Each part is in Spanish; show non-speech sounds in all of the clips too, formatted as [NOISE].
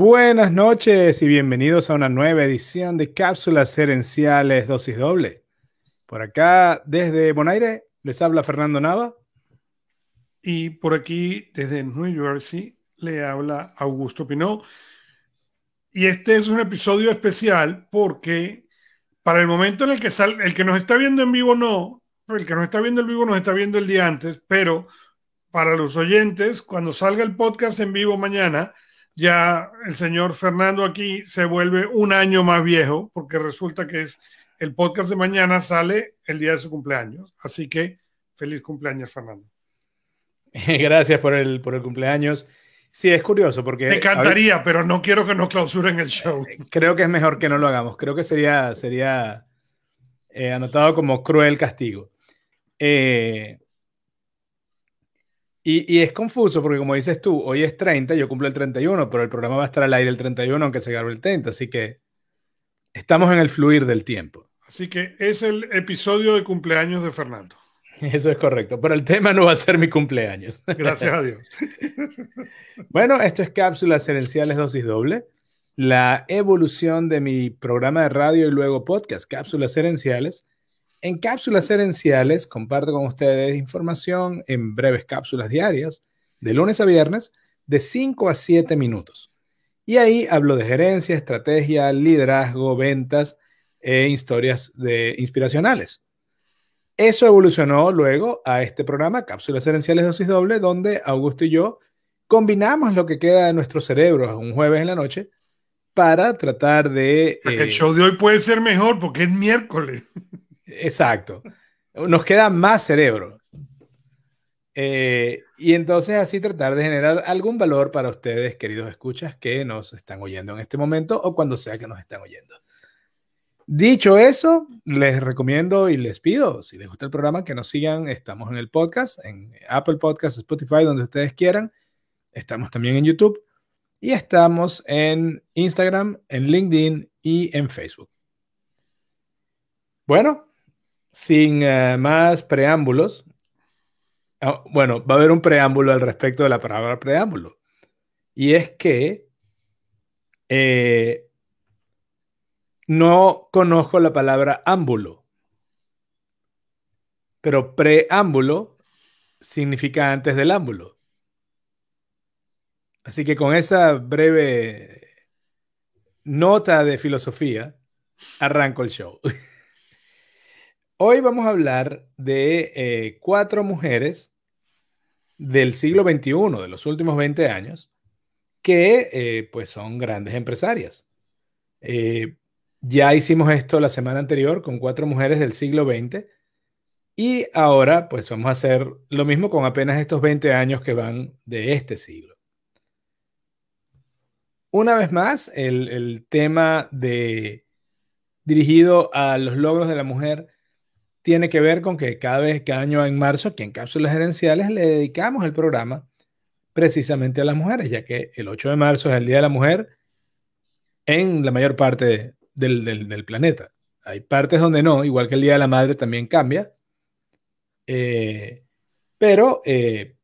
Buenas noches y bienvenidos a una nueva edición de Cápsulas Herenciales Dosis Doble. Por acá, desde Bonaire, les habla Fernando Nava. Y por aquí, desde New Jersey, le habla Augusto Pinot. Y este es un episodio especial porque para el momento en el que sale, el que nos está viendo en vivo no, el que nos está viendo en vivo nos está viendo el día antes, pero para los oyentes, cuando salga el podcast en vivo mañana, ya el señor Fernando aquí se vuelve un año más viejo, porque resulta que es el podcast de mañana sale el día de su cumpleaños. Así que feliz cumpleaños, Fernando. [LAUGHS] Gracias por el, por el cumpleaños. Sí, es curioso porque... Me encantaría, pero no quiero que nos clausuren el show. [LAUGHS] Creo que es mejor que no lo hagamos. Creo que sería, sería eh, anotado como cruel castigo. Eh, y, es confuso porque como dices tú, hoy es 30, yo cumplo el 31, pero el programa va a estar al aire el 31 aunque se grabe el 30, así que estamos en el fluir del tiempo. Así que es el episodio de cumpleaños de Fernando. [LAUGHS] Eso es correcto, pero el tema no va a ser mi cumpleaños. [LAUGHS] Gracias a Dios. bueno, esto es Cápsulas Herenciales Dosis Doble, la evolución de mi programa de radio y luego podcast, Cápsulas Herenciales en cápsulas herenciales comparto con ustedes información en breves cápsulas diarias, de lunes a viernes, de 5 a 7 minutos. Y ahí hablo de gerencia, estrategia, liderazgo, ventas e historias de, inspiracionales. Eso evolucionó luego a este programa, Cápsulas Herenciales Dosis Doble, donde Augusto y yo combinamos lo que queda de nuestro cerebro un jueves en la noche para tratar de... el eh, show de hoy puede ser mejor porque es miércoles. Exacto. Nos queda más cerebro. Eh, y entonces así tratar de generar algún valor para ustedes, queridos escuchas, que nos están oyendo en este momento o cuando sea que nos están oyendo. Dicho eso, les recomiendo y les pido, si les gusta el programa, que nos sigan. Estamos en el podcast, en Apple Podcast, Spotify, donde ustedes quieran. Estamos también en YouTube y estamos en Instagram, en LinkedIn y en Facebook. Bueno, sin eh, más preámbulos, ah, bueno, va a haber un preámbulo al respecto de la palabra preámbulo. Y es que eh, no conozco la palabra ámbulo, pero preámbulo significa antes del ámbulo. Así que con esa breve nota de filosofía, arranco el show. [LAUGHS] Hoy vamos a hablar de eh, cuatro mujeres del siglo XXI, de los últimos 20 años, que eh, pues son grandes empresarias. Eh, ya hicimos esto la semana anterior con cuatro mujeres del siglo XX y ahora pues vamos a hacer lo mismo con apenas estos 20 años que van de este siglo. Una vez más, el, el tema de, dirigido a los logros de la mujer tiene que ver con que cada vez, cada año en marzo, aquí en Cápsulas Gerenciales, le dedicamos el programa precisamente a las mujeres, ya que el 8 de marzo es el Día de la Mujer en la mayor parte del, planeta. Hay partes donde no, igual que el Día de la Madre también cambia, eh, pero eh,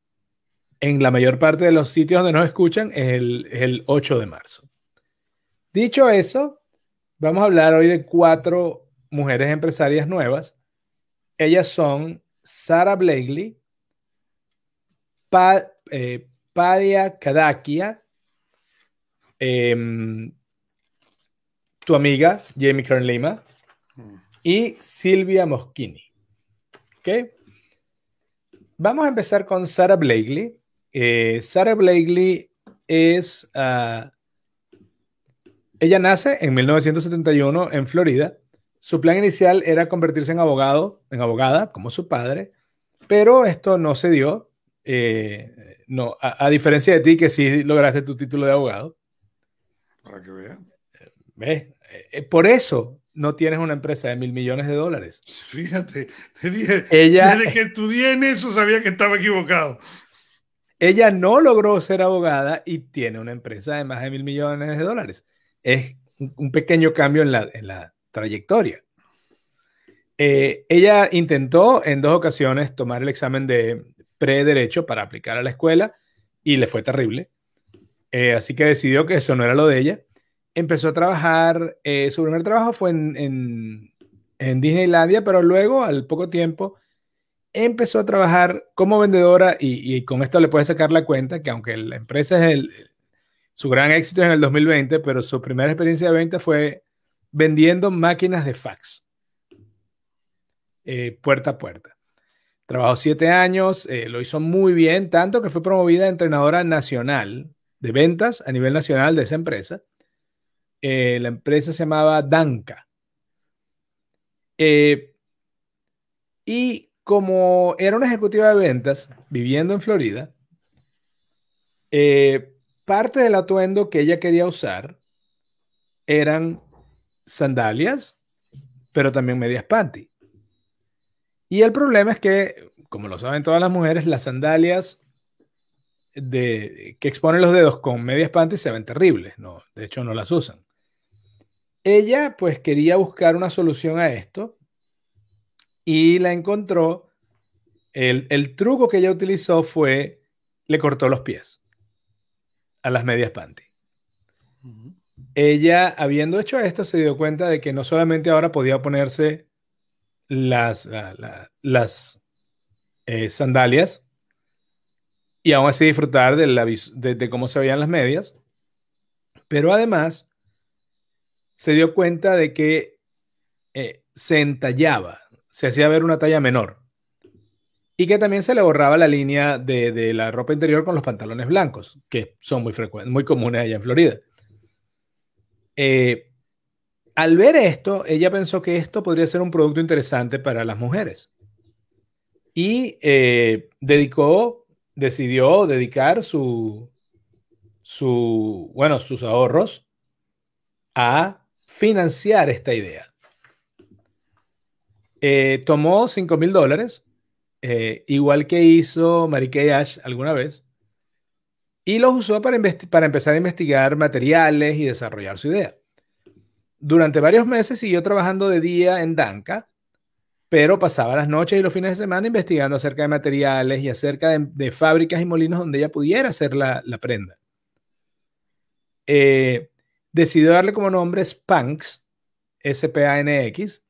en la mayor parte de los sitios donde nos escuchan es el, el 8 de marzo. Dicho eso, vamos a hablar hoy de cuatro mujeres empresarias nuevas ellas son Sara Blakely, eh, Padia Kadakia, em, tu amiga Jamie Kern Lima mm. y Silvia Moschini. ¿Ok? Vamos a empezar con Sara Blakely. Eh, Sara Blakely es. Ah, ella nace en 1971 en Florida su plan inicial era convertirse en abogado, en abogada, como su padre, pero esto no se dio. Eh, no, a, diferencia de ti, que sí lograste tu título de abogado. Para que vean. ¿Ves? Eh, por eso no tienes una empresa de mil millones de dólares. Fíjate, te dije, ella, desde que estudié en eso sabía que estaba equivocado. Ella no logró ser abogada y tiene una empresa de más de mil millones de dólares. Es un pequeño cambio en la, en la trayectoria. Eh, ella intentó en dos ocasiones tomar el examen de pre-derecho para aplicar a la escuela y le fue terrible. Eh, así que decidió que eso no era lo de ella. Empezó a trabajar, eh, su primer trabajo fue en, en, Disneylandia, pero luego, al poco tiempo, empezó a trabajar como vendedora y, con esto le puede sacar la cuenta que aunque la empresa es el, su gran éxito en el 2020, pero su primera experiencia de venta fue vendiendo máquinas de fax, eh, puerta a puerta. Trabajó siete años, eh, lo hizo muy bien, tanto que fue promovida entrenadora nacional de ventas a nivel nacional de esa empresa. Eh, la empresa se llamaba Danca. y como era una ejecutiva de ventas viviendo en Florida, parte del atuendo que ella quería usar eran sandalias, pero también medias panty. Y el problema es que, como lo saben todas las mujeres, las sandalias de, que exponen los dedos con medias panty se ven terribles, no, de hecho no las usan. Ella pues quería buscar una solución a esto y la encontró. El, truco que ella utilizó fue, le cortó los pies a las medias panty. Ella, habiendo hecho esto, se dio cuenta de que no solamente ahora podía ponerse las, eh, sandalias y aún así disfrutar de, cómo se veían las medias, pero además se dio cuenta de que eh, se entallaba, se hacía ver una talla menor y que también se le borraba la línea de, la ropa interior con los pantalones blancos, que son muy frecuentes, muy comunes allá en Florida. Eh, al ver esto, ella pensó que esto podría ser un producto interesante para las mujeres. Y eh, dedicó, decidió dedicar su, su, bueno, sus ahorros a financiar esta idea. Eh, tomó 5 mil dólares, igual que hizo Mary Kay Ash alguna vez, y los usó para, para empezar a investigar materiales y desarrollar su idea. Durante varios meses siguió trabajando de día en Danca, pero pasaba las noches y los fines de semana investigando acerca de materiales y acerca de, fábricas y molinos donde ella pudiera hacer la, prenda. Eh, decidió darle como nombre Spanx, S-P-A-N-X,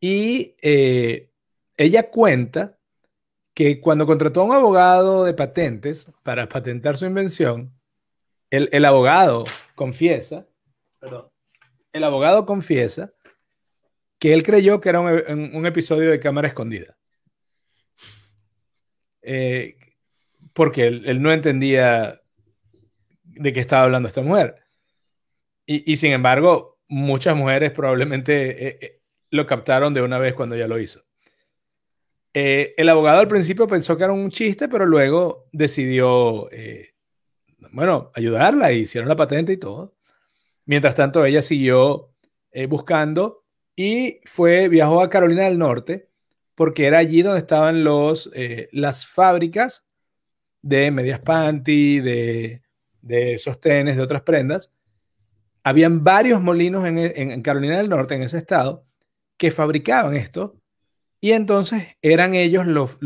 y eh, ella cuenta que cuando contrató a un abogado de patentes para patentar su invención, el, el abogado confiesa, perdón, el abogado confiesa que él creyó que era un, episodio de cámara escondida. Eh, porque él, no entendía de qué estaba hablando esta mujer. Y, sin embargo, muchas mujeres probablemente eh, eh, lo captaron de una vez cuando ya lo hizo. El abogado al principio pensó que era un chiste, pero luego decidió, bueno, ayudarla y hicieron la patente y todo. Mientras tanto, ella siguió eh, buscando y fue, viajó a Carolina del Norte porque era allí donde estaban los, eh, las fábricas de medias panty, de, de, sostenes, de otras prendas. Habían varios molinos en, Carolina del Norte, en ese estado, que fabricaban esto y entonces eran ellos los,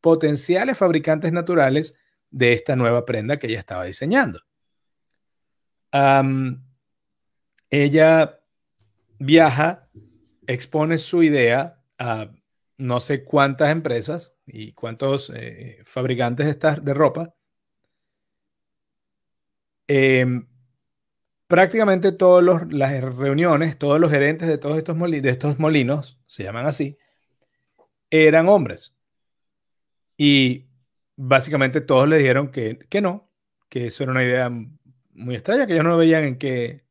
potenciales fabricantes naturales de esta nueva prenda que ella estaba diseñando ella viaja, expone su idea a no sé cuántas empresas y cuántos eh, fabricantes de, de ropa. Em, prácticamente todas las reuniones, todos los gerentes de todos estos, de estos molinos, se llaman así, eran hombres. Y básicamente todos le dijeron que, que no, que eso era una idea muy extraña, que ellos no veían en qué,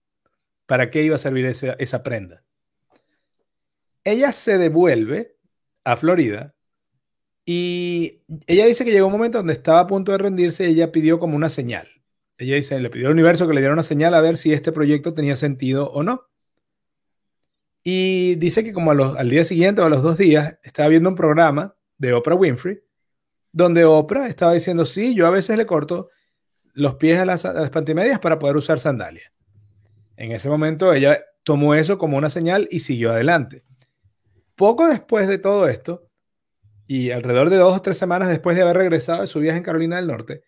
para qué iba a servir esa, esa prenda. Ella se devuelve a Florida y ella dice que llegó un momento donde estaba a punto de rendirse y ella pidió como una señal. Ella dice, le pidió al universo que le diera una señal a ver si este proyecto tenía sentido o no. Y dice que como al día siguiente o a los dos días estaba viendo un programa de Oprah Winfrey, donde Oprah estaba diciendo, sí, yo a veces le corto los pies a las, pantimedias para poder usar sandalias. En ese momento ella tomó eso como una señal y siguió adelante. Poco después de todo esto, y alrededor de dos o tres semanas después de haber regresado de su viaje en Carolina del Norte,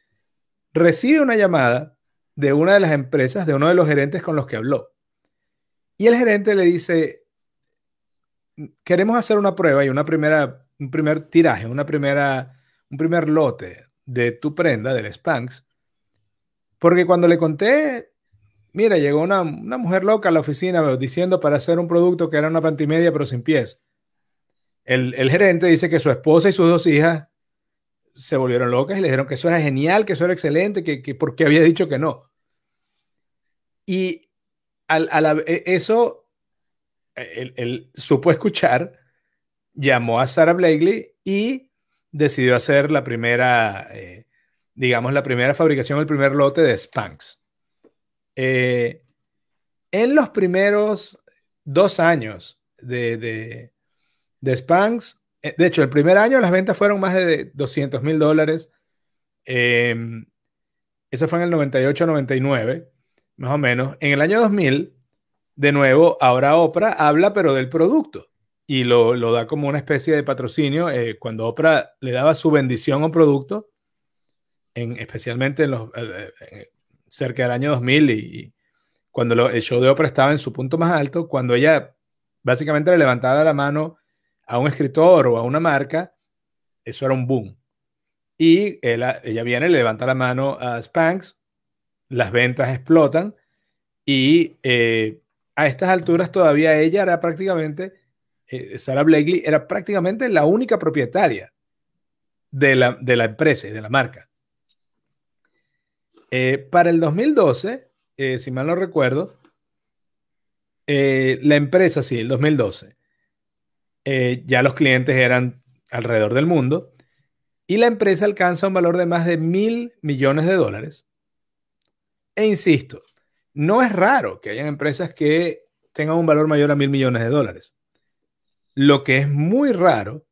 recibe una llamada de una de las empresas, de uno de los gerentes con los que habló. Y el gerente le dice, queremos hacer una prueba y una primera, un primer tiraje, una primera, un primer lote de tu prenda, del Spanx, porque cuando le conté, mira, llegó una, mujer loca a la oficina diciendo para hacer un producto que era una pantimedia pero sin pies. El, el gerente dice que su esposa y sus dos hijas se volvieron locas y le dijeron que eso era genial, que eso era excelente, que, que porque había dicho que no. Y al, e, eso, él, supo escuchar, llamó a Sarah Blakely y decidió hacer la primera, eh, digamos, la primera fabricación, el primer lote de Spanx. Eh, en los primeros dos años de, de, de Spanx, eh, de hecho, el primer año las ventas fueron más de 200 mil dólares. Em, eso fue en el 98-99, más o menos. En el año 2000, de nuevo, ahora Oprah habla, pero del producto. Y lo, da como una especie de patrocinio. Eh, cuando Oprah le daba su bendición a un producto, en, especialmente en los, eh, cerca del año 2000 y, cuando el show de Oprah estaba en su punto más alto, cuando ella básicamente le levantaba la mano a un escritor o a una marca, eso era un boom. Y ella, viene, le levanta la mano a Spanx, las ventas explotan y eh, a estas alturas todavía ella era prácticamente, eh, Sarah Blakely era prácticamente la única propietaria de la, de la empresa y de la marca. Eh, para el 2012, si mal no recuerdo, la empresa, sí, el 2012, eh, ya los clientes eran alrededor del mundo y la empresa alcanza un valor de más de mil millones de dólares. E insisto, no es raro que hayan empresas que tengan un valor mayor a mil millones de dólares. Lo que es muy raro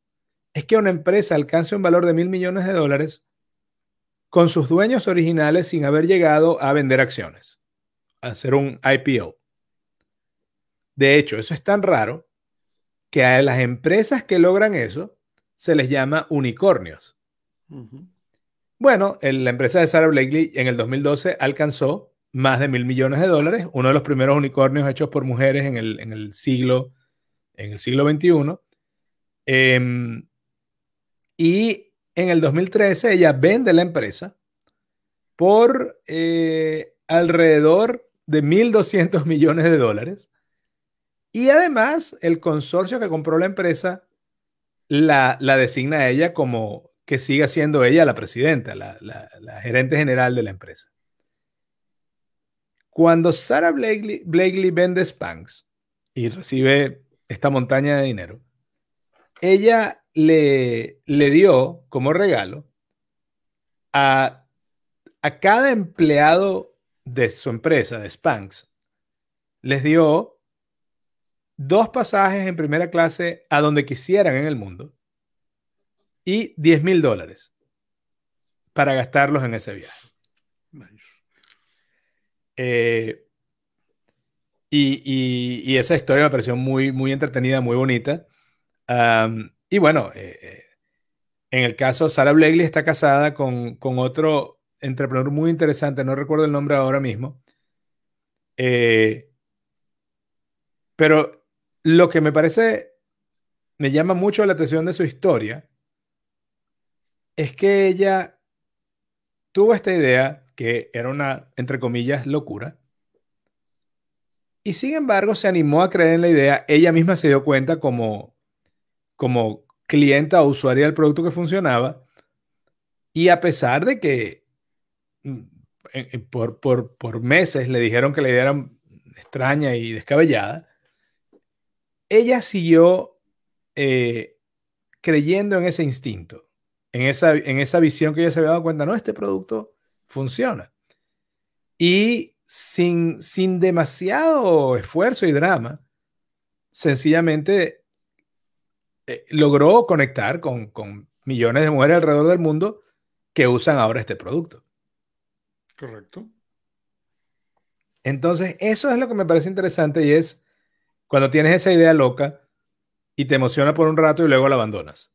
es que una empresa alcance un valor de mil millones de dólares con sus dueños originales sin haber llegado a vender acciones, a hacer un IPO. De hecho, eso es tan raro que a las empresas que logran eso se les llama unicornios. Bueno, la empresa de Sarah Blakely en el 2012 alcanzó más de mil millones de dólares, uno de los primeros unicornios hechos por mujeres en el, siglo, en el siglo XXI. Em, y en el 2013 ella vende la empresa por eh, alrededor de 1.200 millones de dólares y además, el consorcio que compró la empresa la, designa a ella como que siga siendo ella la presidenta, la, gerente general de la empresa. Cuando Sarah Blakely, vende Spanx y recibe esta montaña de dinero, ella le, le dio como regalo a, a cada empleado de su empresa, de Spanx, les dio dos pasajes en primera clase a donde quisieran en el mundo y 10 mil dólares para gastarlos en ese viaje. Eh, y, esa historia me pareció muy, muy entretenida, muy bonita. y bueno, eh, eh, en el caso, Sarah Blakely está casada con, con, otro entrepreneur muy interesante, no recuerdo el nombre ahora mismo. pero lo que me parece, me llama mucho la atención de su historia, es que ella tuvo esta idea que era una, entre comillas, locura. Y sin embargo, se animó a creer en la idea. Ella misma se dio cuenta como, como clienta o usuaria del producto que funcionaba. Y a pesar de que mm, por, por meses le dijeron que la idea era extraña y descabellada, ella siguió eh, creyendo en ese instinto, en esa, en esa visión que ella se había dado cuenta, no, este producto funciona. Y sin, sin demasiado esfuerzo y drama, sencillamente eh, logró conectar con, con millones de mujeres alrededor del mundo que usan ahora este producto. Correcto. Entonces, eso es lo que me parece interesante y es cuando tienes esa idea loca y te emociona por un rato y luego la abandonas.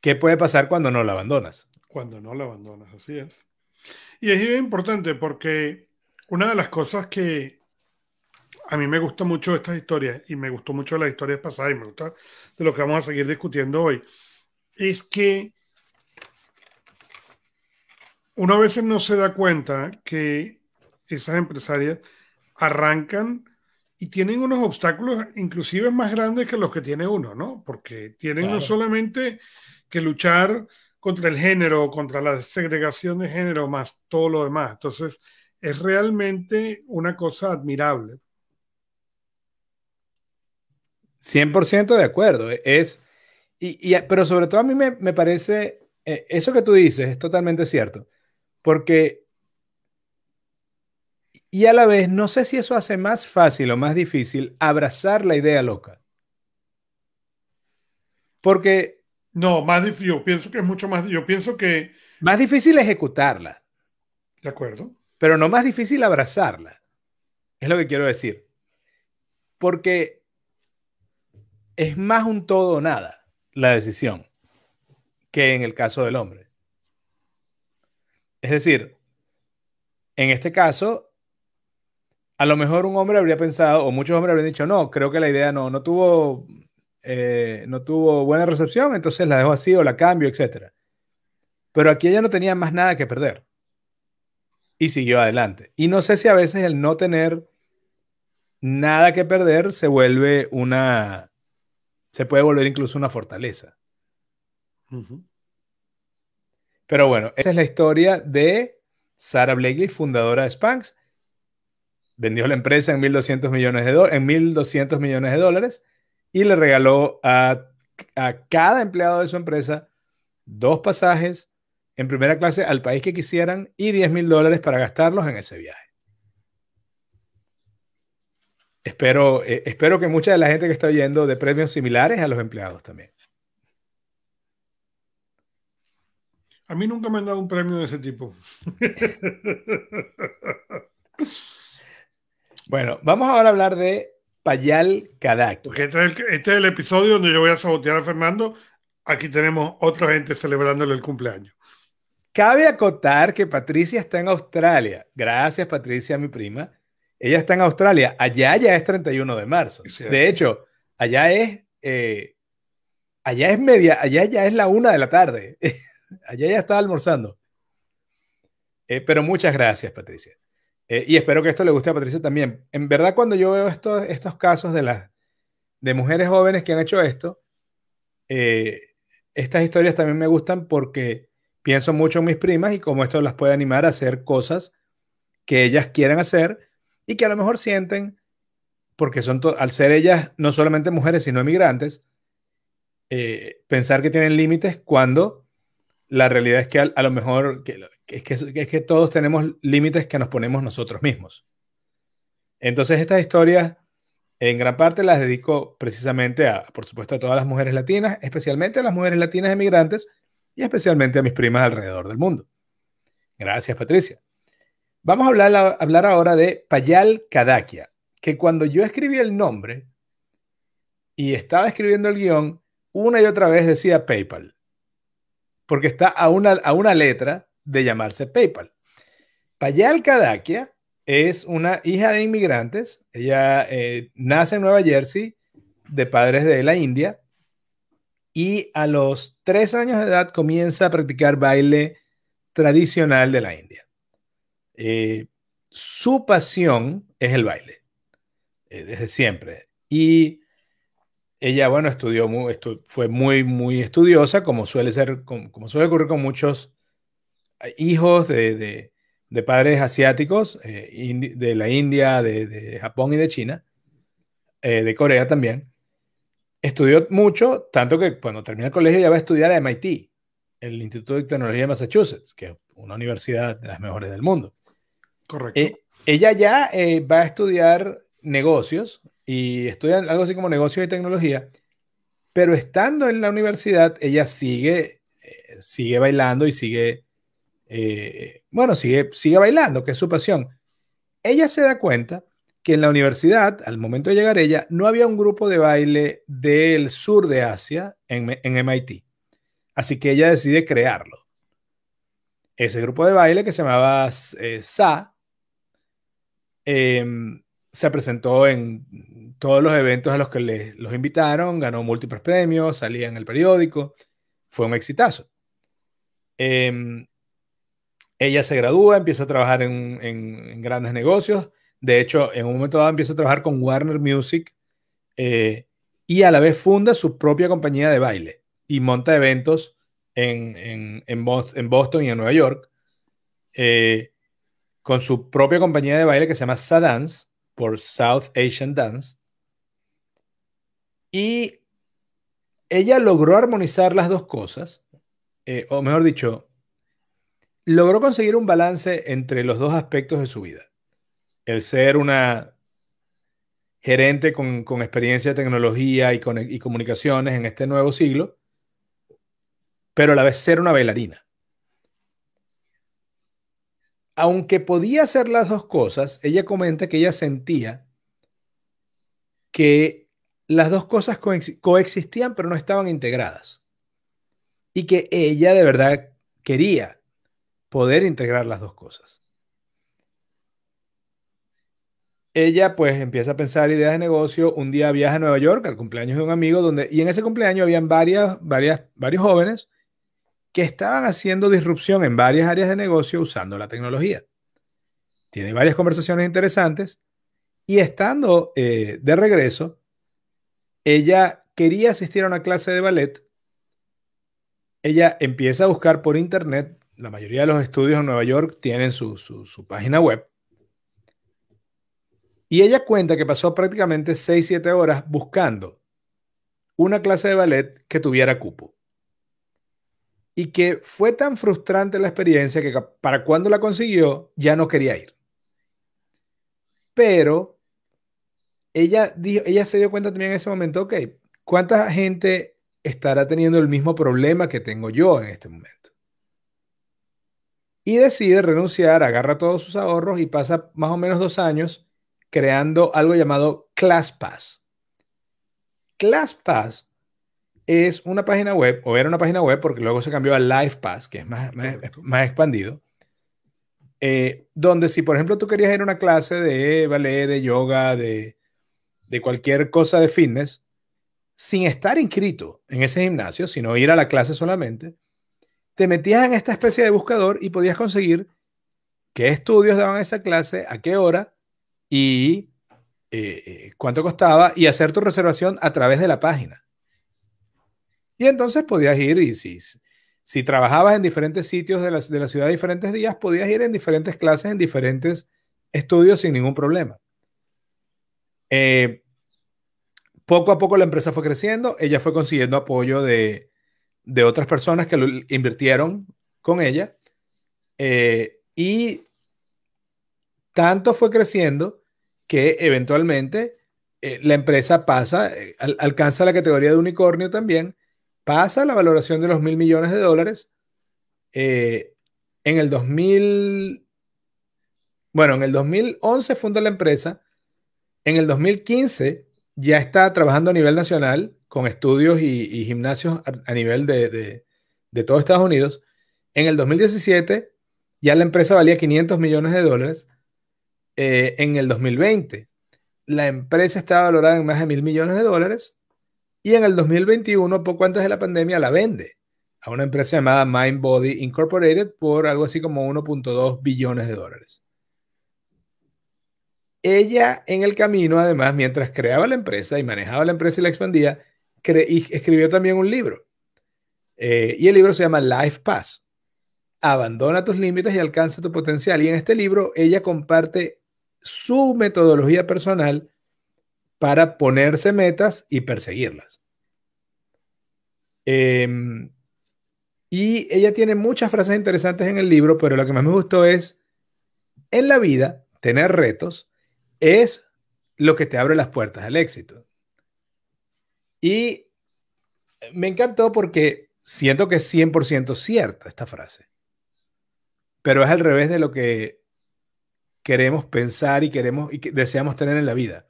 ¿Qué puede pasar cuando no la abandonas? Cuando no la abandonas, así es. Y es importante porque una de las cosas que a mí me gusta mucho estas historias y me gustó mucho de las historias pasadas y me gusta de lo que vamos a seguir discutiendo hoy, es que uno a veces no se da cuenta que esas empresarias arrancan y tienen unos obstáculos inclusive más grandes que los que tiene uno, ¿no? Porque tienen no solamente que luchar contra el género, contra la segregación de género, más todo lo demás. Entonces, es realmente una cosa admirable. 100% de acuerdo. Es, y, pero sobre todo a mí me, me parece, eh, eso que tú dices es totalmente cierto, porque y a la vez, no sé si eso hace más fácil o más difícil abrazar la idea loca. Porque... No, más difícil, yo pienso que es mucho más, yo pienso que... Más difícil ejecutarla. De acuerdo. Pero no más difícil abrazarla. Es lo que quiero decir. Porque es más un todo o nada la decisión que en el caso del hombre. Es decir, en este caso, a lo mejor un hombre habría pensado, o muchos hombres habrían dicho, no, creo que la idea no, no tuvo, eh, no tuvo buena recepción, entonces la dejo así o la cambio, etc. Pero aquí ella no tenía más nada que perder. Y siguió adelante. Y no sé si a veces el no tener nada que perder se vuelve una, se puede volver incluso una fortaleza. Pero bueno, esa es la historia de Sarah Blakely, fundadora de Spanx vendió la empresa en 1.200 millones, de en millones de dólares y le regaló a, cada empleado de su empresa dos pasajes en primera clase al país que quisieran y 10 mil dólares para gastarlos en ese viaje. Espero, eh, espero que mucha de la gente que está oyendo de premios similares a los empleados también. A mí nunca me han dado un premio de ese tipo. [LAUGHS] Bueno, vamos ahora a hablar de Payal Kadaki. Porque este, este es, el, episodio donde yo voy a sabotear a Fernando. Aquí tenemos otra gente celebrándole el cumpleaños. Cabe acotar que Patricia está en Australia. Gracias, Patricia, mi prima. Ella está en Australia. Allá ya es 31 de marzo. de hecho, allá es, eh, allá es media, allá ya es la una de la tarde. [LAUGHS] allá ya está almorzando. Eh, pero muchas gracias, Patricia. Eh, y espero que esto le guste a Patricia también. En verdad, cuando yo veo estos, estos casos de, las, de mujeres jóvenes que han hecho esto, eh, estas historias también me gustan porque pienso mucho en mis primas y cómo esto las puede animar a hacer cosas que ellas quieran hacer y que a lo mejor sienten, porque son al ser ellas no solamente mujeres, sino emigrantes, eh, pensar que tienen límites cuando la realidad es que a, lo mejor que, todos tenemos límites que nos ponemos nosotros mismos. Entonces estas historias en gran parte las dedico precisamente a, por supuesto, a todas las mujeres latinas, especialmente a las mujeres latinas emigrantes y especialmente a mis primas alrededor del mundo. Gracias, Patricia. Vamos a hablar, hablar ahora de Payal Kadakia, que cuando yo escribí el nombre y estaba escribiendo el guion, una y otra vez decía PayPal porque está a una, a una letra de llamarse PayPal. Payal Kadakia es una hija de inmigrantes. Ella eh, nace en Nueva Jersey de padres de la India y a los tres años de edad comienza a practicar baile tradicional de la India. Eh, su pasión es el baile, eh, desde siempre. Y ella, bueno, estudió, fue muy, muy estudiosa, como suele ser, como, suele ocurrir con muchos hijos de, padres asiáticos, eh, de la India, de, Japón y de China, eh, de Corea también. Estudió mucho, tanto que cuando termina el colegio ya va a estudiar a MIT, el Instituto de Tecnología de Massachusetts, que es una universidad de las mejores del mundo. Correcto. Eh, ella ya va a estudiar negocios y estudia algo así como negocios y tecnología, pero estando en la universidad, ella sigue, eh, sigue bailando y sigue, eh, bueno, sigue, sigue bailando, que es su pasión. Ella se da cuenta que en la universidad, al momento de llegar ella, no había un grupo de baile del sur de Asia en, en MIT. Así que ella decide crearlo. ese grupo de baile que se llamaba eh, SA em, se presentó en todos los eventos a los que les, los invitaron, ganó múltiples premios, salía en el periódico, fue un exitazo. Em, ella se gradúa, empieza a trabajar en, grandes negocios. De hecho, en un momento dado empieza a trabajar con Warner Music eh, y a la vez funda su propia compañía de baile y monta eventos en, en Boston y en Nueva York eh, con su propia compañía de baile que se llama Sadance por South Asian Dance. Y ella logró armonizar las dos cosas, eh, o mejor dicho, logró conseguir un balance entre los dos aspectos de su vida. El ser una gerente con, experiencia de tecnología y, y comunicaciones en este nuevo siglo, pero a la vez ser una bailarina. Aunque podía hacer las dos cosas, ella comenta que ella sentía que las dos cosas coexistían pero no estaban integradas. Y que ella de verdad quería poder integrar las dos cosas. Ella pues empieza a pensar ideas de negocio, un día viaja a Nueva York al cumpleaños de un amigo donde y en ese cumpleaños habían varias, varias, varios jóvenes que estaban haciendo disrupción en varias áreas de negocio usando la tecnología. Tiene varias conversaciones interesantes y estando eh, de regreso, ella quería asistir a una clase de ballet. Ella empieza a buscar por internet, la mayoría de los estudios en Nueva York tienen su, su página web, y ella cuenta que pasó prácticamente 6-7 horas buscando una clase de ballet que tuviera cupo y que fue tan frustrante la experiencia que para cuando la consiguió ya no quería ir. Pero ella, dijo, ella se dio cuenta también en ese momento, ok, ¿cuánta gente estará teniendo el mismo problema que tengo yo en este momento? Y decide renunciar, agarra todos sus ahorros y pasa más o menos dos años creando algo llamado ClassPass. ClassPass es una página web, o era una página web porque luego se cambió a LivePass, que es más, más, expandido, eh, donde si por ejemplo tú querías ir a una clase de ballet, de yoga, de, de cualquier cosa de fitness, sin estar inscrito en ese gimnasio, sino ir a la clase solamente, te metías en esta especie de buscador y podías conseguir qué estudios daban esa clase, a qué hora y eh, eh, cuánto costaba y hacer tu reservación a través de la página. Y entonces podías ir y si, si trabajabas en diferentes sitios de la, de la ciudad diferentes días, podías ir en diferentes clases, en diferentes estudios sin ningún problema. Eh, poco a poco la empresa fue creciendo, ella fue consiguiendo apoyo de, de otras personas que lo invirtieron con ella eh, y tanto fue creciendo que eventualmente eh, la empresa pasa, alcanza la categoría de unicornio también pasa la valoración de los mil millones de dólares. Eh, en el 2000, bueno, en el 2011 funda la empresa. En el 2015 ya está trabajando a nivel nacional con estudios y, gimnasios a, nivel de, de, todo Estados Unidos. En el 2017 ya la empresa valía 500 millones de dólares. Eh, en el 2020 la empresa estaba valorada en más de mil millones de dólares y en el 2021, poco antes de la pandemia, la vende a una empresa llamada MindBody Incorporated por algo así como 1.2 billones de dólares. Ella en el camino, además, mientras creaba la empresa y manejaba la empresa y la expandía, escribió también un libro. Eh, y el libro se llama Life Pass. Abandona tus límites y alcanza tu potencial. Y en este libro ella comparte su metodología personal para ponerse metas y perseguirlas. Em, y ella tiene muchas frases interesantes en el libro, pero lo que más me gustó es, en la vida, tener retos es lo que te abre las puertas al éxito. Y me encantó porque siento que es 100% cierta esta frase, pero es al revés de lo que queremos pensar y queremos y deseamos tener en la vida.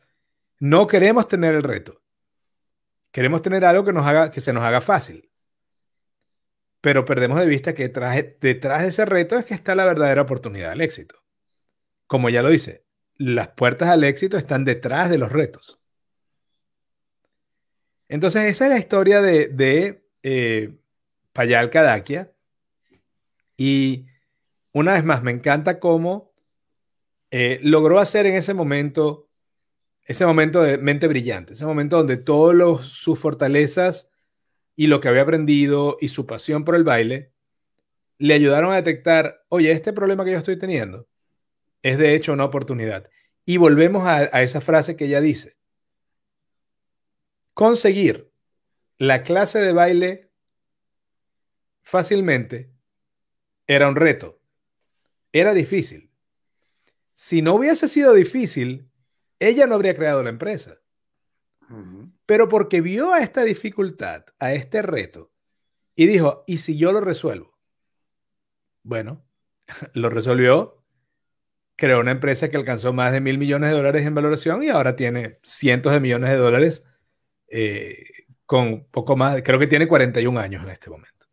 No queremos tener el reto. Queremos tener algo que, nos haga, que se nos haga fácil. pero perdemos de vista que detrás, detrás de ese reto es que está la verdadera oportunidad del éxito. Como ya lo dice, las puertas al éxito están detrás de los retos. Entonces, esa es la historia de, de eh, Payal Kadakia. Y una vez más, me encanta cómo eh, logró hacer en ese momento, ese momento de mente brillante, ese momento donde todas sus fortalezas y lo que había aprendido y su pasión por el baile le ayudaron a detectar, oye, este problema que yo estoy teniendo es de hecho una oportunidad. Y volvemos a, a esa frase que ella dice. Conseguir la clase de baile fácilmente era un reto. Era difícil. Si no hubiese sido difícil, ella no habría creado la empresa. Pero porque vio a esta dificultad, a este reto, y dijo, ¿y si yo lo resuelvo? Bueno, [LAUGHS] lo resolvió, creó una empresa que alcanzó más de mil millones de dólares en valoración y ahora tiene cientos de millones de dólares eh, con poco más, creo que tiene 41 años en este momento.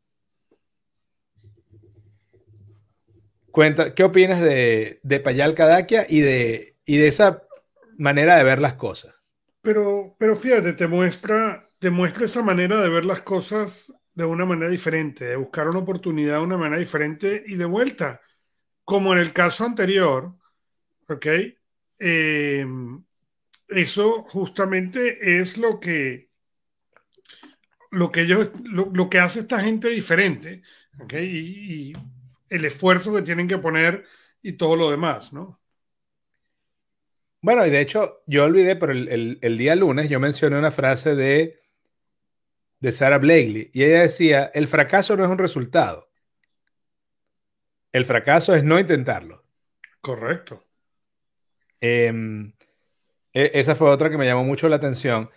Cuenta, ¿qué opinas de, de Payal Kadakia y de, y de esa manera de ver las cosas? Pero, pero fíjate, te muestra, te muestra esa manera de ver las cosas de una manera diferente, de buscar una oportunidad de una manera diferente y de vuelta, como en el caso anterior, ¿ok? Eh, eso justamente es lo que, lo que ellos, lo, que hace esta gente diferente, ¿ok? Y, y el esfuerzo que tienen que poner y todo lo demás, ¿no? Bueno, y de hecho, yo olvidé, pero el, día lunes yo mencioné una frase de, de Sarah Blakely y ella decía, el fracaso no es un resultado. El fracaso es no intentarlo. Correcto. Em, e, esa fue otra que me llamó mucho la atención.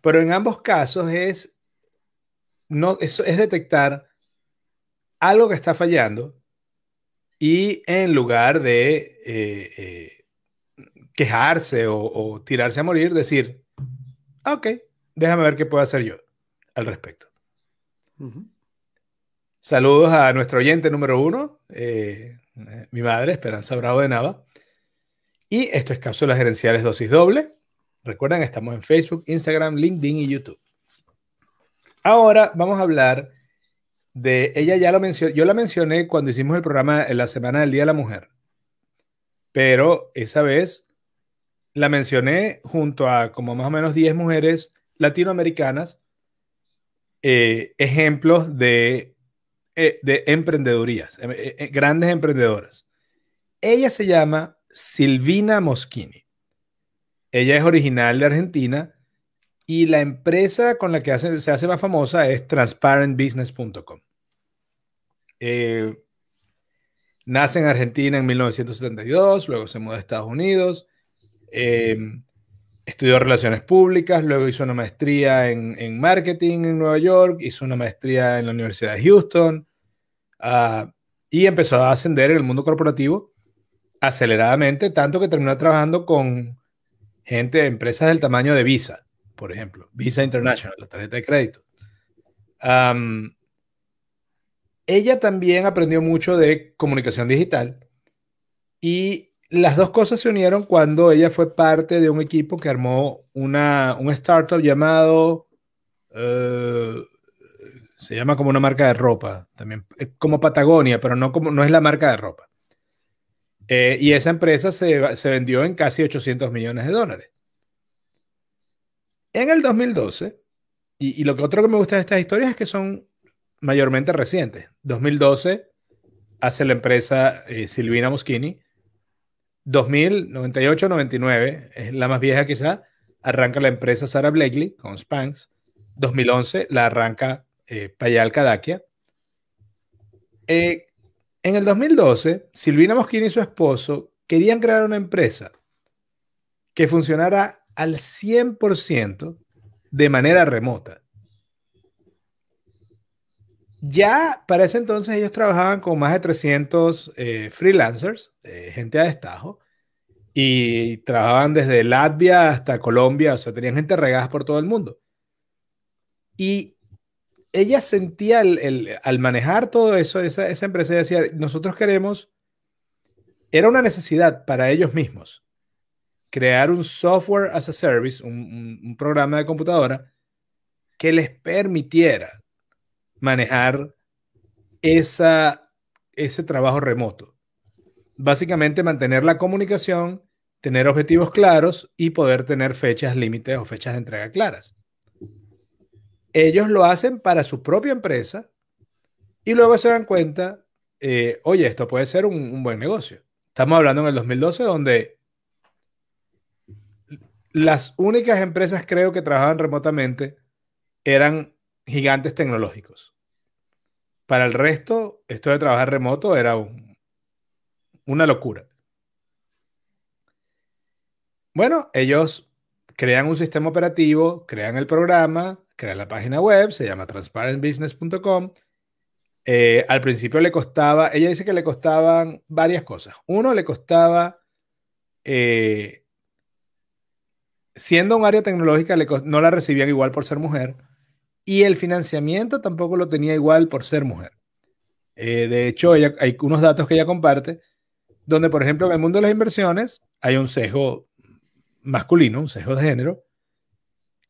Pero en ambos casos es, no, es, es detectar algo que está fallando y en lugar de eh, eh, quejarse o, tirarse a morir, decir, ok, déjame ver qué puedo hacer yo al respecto. Saludos a nuestro oyente número uno, eh, mi madre, Esperanza Bravo de Nava. Y esto es Cápsulas Gerenciales Dosis Doble. Recuerden, estamos en Facebook, Instagram, LinkedIn y YouTube. Ahora vamos a hablar de, ella ya lo mencionó, yo la mencioné cuando hicimos el programa en la Semana del Día de la Mujer, pero esa vez la mencioné junto a como más o menos 10 mujeres latinoamericanas, eh, ejemplos de, eh, de emprendedurías, eh, grandes emprendedoras. Ella se llama Silvina Moschini. Ella es original de Argentina y la empresa con la que se hace más famosa es transparentbusiness.com. nace en Argentina en 1972, luego se muda a Estados Unidos Em, estudió relaciones públicas, luego hizo una maestría en, marketing en Nueva York, hizo una maestría en la Universidad de Houston ah, y empezó a ascender en el mundo corporativo aceleradamente, tanto que terminó trabajando con gente, empresas del tamaño de Visa, por ejemplo, Visa International, la tarjeta de crédito. ella también aprendió mucho de comunicación digital y las dos cosas se unieron cuando ella fue parte de un equipo que armó una, un startup llamado, eh, se llama como una marca de ropa, también como Patagonia, pero no, como, no es la marca de ropa. Eh, y esa empresa se, se, vendió en casi 800 millones de dólares. En el 2012, y, y lo que otro que me gusta de estas historias es que son mayormente recientes. 2012 hace la empresa eh, Silvina Moschini 2000, 98, 99, es la más vieja quizá, arranca la empresa Sarah Blakely con Spanx. 2011 la arranca eh, Payal Kadakia. Eh, en el 2012, Silvina Moschini y su esposo querían crear una empresa que funcionara al 100% de manera remota. Ya para ese entonces ellos trabajaban con más de 300 eh, freelancers, gente a destajo, y trabajaban desde Latvia hasta Colombia, o sea, tenían gente regada por todo el mundo. Y ella sentía al manejar todo eso, esa, esa empresa decía, nosotros queremos, era una necesidad para ellos mismos, crear un software as a service, un, programa de computadora que les permitiera manejar esa, ese trabajo remoto. Básicamente mantener la comunicación, tener objetivos claros y poder tener fechas límites o fechas de entrega claras. Ellos lo hacen para su propia empresa y luego se dan cuenta, eh, oye, esto puede ser un, un buen negocio. Estamos hablando en el 2012 donde las únicas empresas creo que trabajaban remotamente eran gigantes tecnológicos. Para el resto, esto de trabajar remoto era una locura. Bueno, ellos crean un sistema operativo, crean el programa, crean la página web, se llama transparentbusiness.com. Eh, al principio le costaba, ella dice que le costaban varias cosas. Uno, le costaba eh, siendo un área tecnológica, no la recibían igual por ser mujer y el financiamiento tampoco lo tenía igual por ser mujer. Eh, de hecho, hay unos datos que ella comparte, donde, por ejemplo, en el mundo de las inversiones hay un sesgo masculino, un sesgo de género.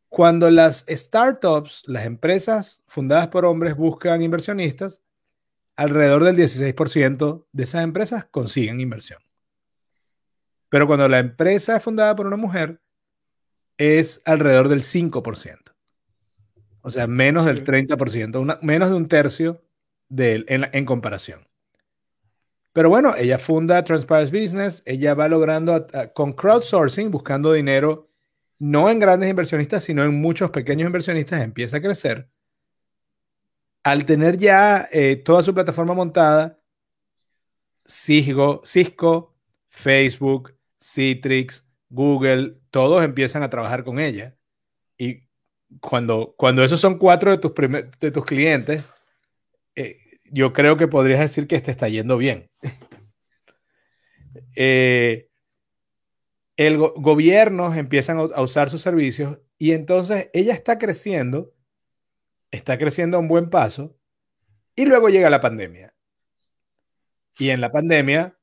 Cuando las startups, las empresas fundadas por hombres buscan inversionistas, alrededor del 16% de esas empresas consiguen inversión. Pero cuando la empresa es fundada por una mujer, es alrededor del 5%. O sea, menos del 30%, menos de un tercio de, en, en, comparación. Pero bueno, ella funda Transparent Business, ella va logrando con crowdsourcing, buscando dinero, no en grandes inversionistas, sino en muchos pequeños inversionistas, empieza a crecer. Al tener ya eh, toda su plataforma montada, Cisco, Facebook, Citrix, Google, todos empiezan a trabajar con ella. Y cuando, cuando esos son cuatro de tus, de tus clientes, eh, yo creo que podrías decir que te está yendo bien. [LAUGHS] eh, el gobiernos empiezan a usar sus servicios y entonces ella está creciendo, está creciendo a un buen paso y luego llega la pandemia. Y en la pandemia,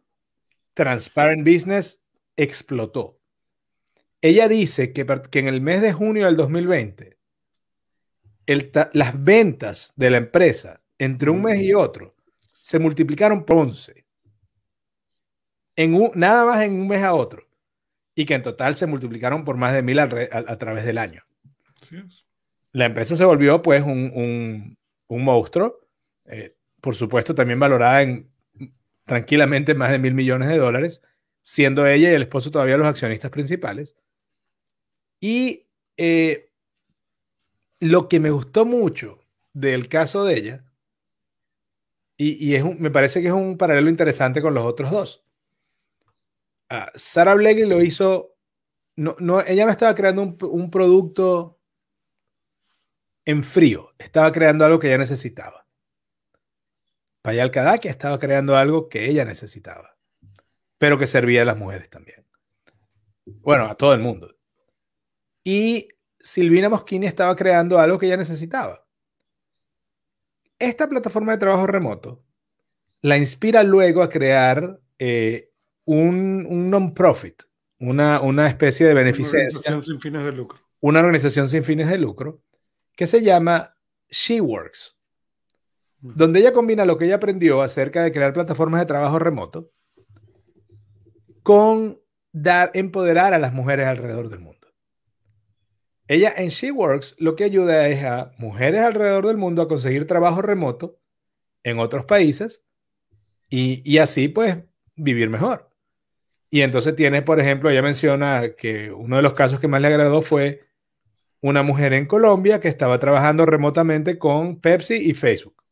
Transparent Business explotó. Ella dice que, en el mes de junio del 2020, las ventas de la empresa entre un mes y otro se multiplicaron por 11. En nada más en un mes a otro. Y que en total se multiplicaron por más de mil a, través del año. La empresa se volvió pues un, monstruo. Eh, por supuesto, también valorada en tranquilamente más de mil millones de dólares, siendo ella y el esposo todavía los accionistas principales. Y eh, lo que me gustó mucho del caso de ella, y, es me parece que es un paralelo interesante con los otros dos. Uh, Sarah Blakely lo hizo, no, no, ella no estaba creando un, producto en frío, estaba creando algo que ella necesitaba. Payal Kadaki estaba creando algo que ella necesitaba, pero que servía a las mujeres también. Bueno, a todo el mundo. Y Silvina Moschini estaba creando algo que ella necesitaba. Esta plataforma de trabajo remoto la inspira luego a crear eh, un, non-profit, una, una, especie de beneficencia. Una organización sin fines de lucro. Una organización sin fines de lucro que se llama SheWorks, donde ella combina lo que ella aprendió acerca de crear plataformas de trabajo remoto con dar, empoderar a las mujeres alrededor del mundo. Ella en SheWorks lo que ayuda es a mujeres alrededor del mundo a conseguir trabajo remoto en otros países y, así pues vivir mejor. Y entonces tiene, por ejemplo, ella menciona que uno de los casos que más le agradó fue una mujer en Colombia que estaba trabajando remotamente con Pepsi y Facebook,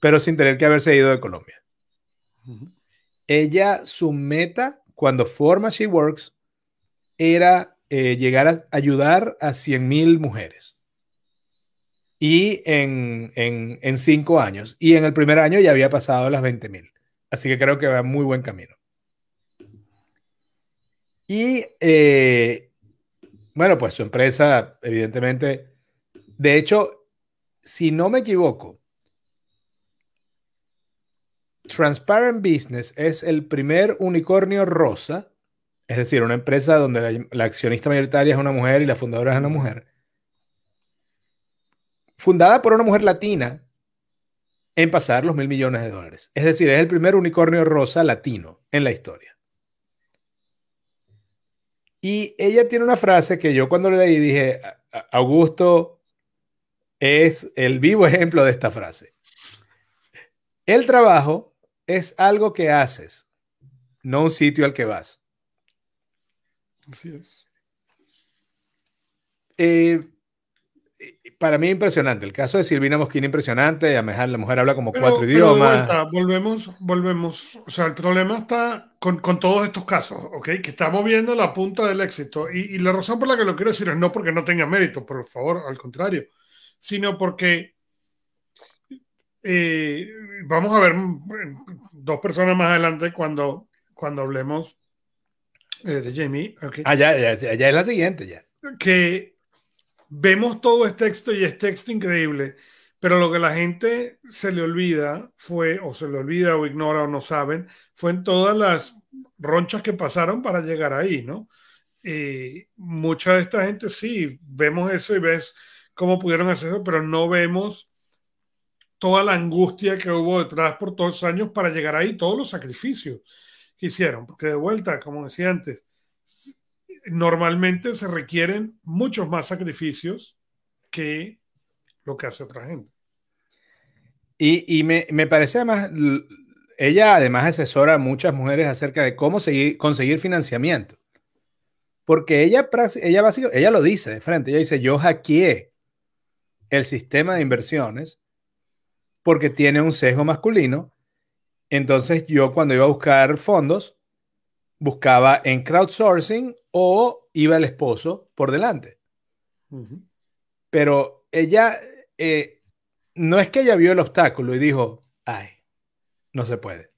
pero sin tener que haberse ido de Colombia. Ella, su meta cuando forma SheWorks era eh, llegar a ayudar a 100.000 mujeres. Y en, en, cinco años. Y en el primer año ya había pasado las 20.000. Así que creo que va muy buen camino. Y eh, bueno, pues su empresa, evidentemente, de hecho, si no me equivoco, Transparent Business es el primer unicornio rosa, es decir, una empresa donde la, accionista mayoritaria es una mujer y la fundadora es una mujer, fundada por una mujer latina en pasar los mil millones de dólares. Es decir, es el primer unicornio rosa latino en la historia. Y ella tiene una frase que yo cuando leí dije, Augusto es el vivo ejemplo de esta frase. El trabajo es algo que haces, no un sitio al que vas. Así es. Eh, para mí impresionante. El caso de Silvina Mosquina impresionante. A la mujer habla como cuatro idiomas. volvemos, volvemos. O sea, el problema está con, todos estos casos, ¿ok? Que estamos viendo la punta del éxito. Y, la razón por la que lo quiero decir es no porque no tenga mérito, por favor, al contrario, sino porque eh, vamos a ver dos personas más adelante cuando, cuando hablemos eh, de Jamie. Okay. Ah, ya, ya, ya es la siguiente, ya. Que vemos todo este texto y este texto increíble, pero lo que la gente se le olvida fue, o se le olvida o ignora o no saben, fue en todas las ronchas que pasaron para llegar ahí, ¿no? Y mucha de esta gente sí, vemos eso y ves cómo pudieron hacer eso, pero no vemos toda la angustia que hubo detrás por todos los años para llegar ahí, todos los sacrificios que hicieron, porque de vuelta, como decía antes, normalmente se requieren muchos más sacrificios que lo que hace otra gente. Y, me, parece además, ella además asesora a muchas mujeres acerca de cómo seguir, conseguir financiamiento. Porque ella, ella, ella lo dice de frente, ella dice, yo hackeé el sistema de inversiones porque tiene un sesgo masculino. Entonces yo cuando iba a buscar fondos, buscaba en crowdsourcing o iba el esposo por delante. Pero ella, eh, no es que ella vio el obstáculo y dijo, ay, no se puede.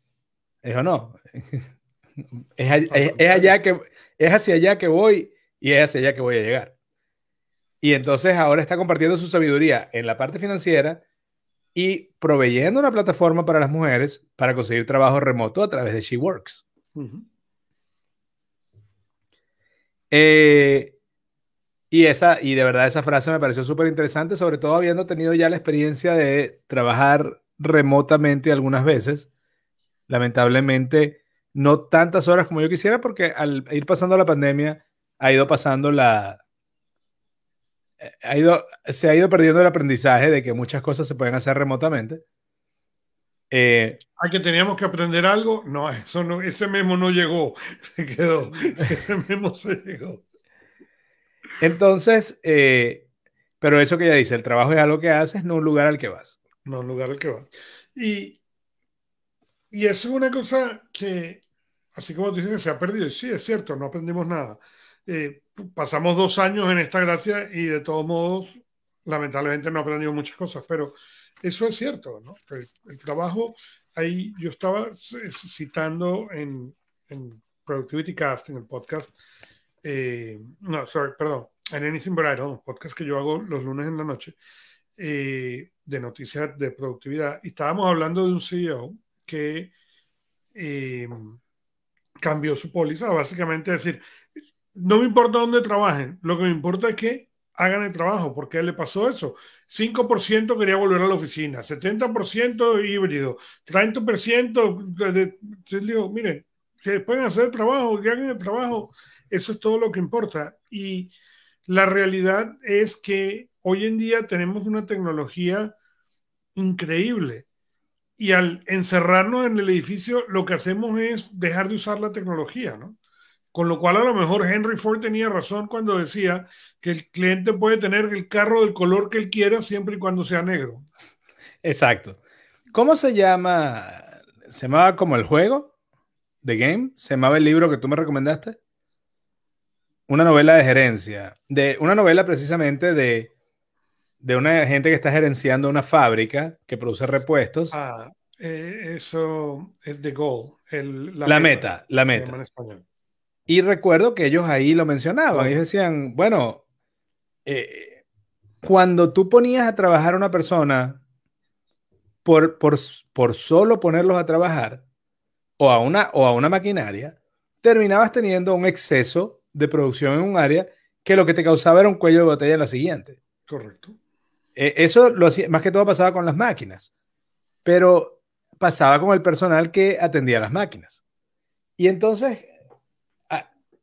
Dijo, no, [LAUGHS] es, allá que, es hacia allá que voy y es hacia allá que voy a llegar. Y entonces ahora está compartiendo su sabiduría en la parte financiera y proveyendo una plataforma para las mujeres para conseguir trabajo remoto a través de SheWorks. Eh, y, esa, y de verdad esa frase me pareció súper interesante, sobre todo habiendo tenido ya la experiencia de trabajar remotamente algunas veces. Lamentablemente, no tantas horas como yo quisiera, porque al ir pasando la pandemia, ha ido pasando la... Eh, ha ido, se ha ido perdiendo el aprendizaje de que muchas cosas se pueden hacer remotamente. Eh, ¿A que teníamos que aprender algo? No, [LAUGHS] eso no, ese memo no llegó, [LAUGHS] se quedó, ese memo se llegó. Entonces, eh, pero eso que ella dice, el trabajo es algo que haces, no un lugar al que vas. No un lugar al que vas. Y, y eso es una cosa que, así como dices que se ha perdido, sí, es cierto, no aprendimos nada. Eh, pasamos dos años en esta gracia y de todos modos, lamentablemente no aprendimos muchas cosas, pero eso es cierto, ¿no? El, trabajo, ahí yo estaba citando en, en Productivity Cast, en el podcast, eh, no, sorry, perdón, en Anything But un podcast que yo hago los lunes en la noche, eh, de noticias de productividad, y estábamos hablando de un CEO que eh, cambió su póliza, básicamente decir, no me importa dónde trabajen, lo que me importa es que hagan el trabajo, porque le pasó eso. 5% quería volver a la oficina, 70% híbrido, 30%, digo, miren, que pueden hacer el trabajo, que hagan el trabajo, eso es todo lo que importa. Y la realidad es que hoy en día tenemos una tecnología increíble. Y al encerrarnos en el edificio, lo que hacemos es dejar de usar la tecnología, ¿no? Con lo cual a lo mejor Henry Ford tenía razón cuando decía que el cliente puede tener el carro del color que él quiera siempre y cuando sea negro. Exacto. ¿Cómo se llama? ¿Se llamaba como el juego? ¿The Game? ¿Se llamaba el libro que tú me recomendaste? Una novela de gerencia. De, una novela precisamente de, de una gente que está gerenciando una fábrica que produce repuestos. Ah, eh, eso es The Goal. la, meta, la meta. Y recuerdo que ellos ahí lo mencionaban. Ellos decían, bueno, eh, cuando tú ponías a trabajar a una persona por, por, por solo ponerlos a trabajar o a, una, o a una maquinaria, terminabas teniendo un exceso de producción en un área que lo que te causaba era un cuello de botella en la siguiente. Correcto. Eh, eso lo hacía, más que todo pasaba con las máquinas, pero pasaba con el personal que atendía las máquinas. Y entonces, ah, e,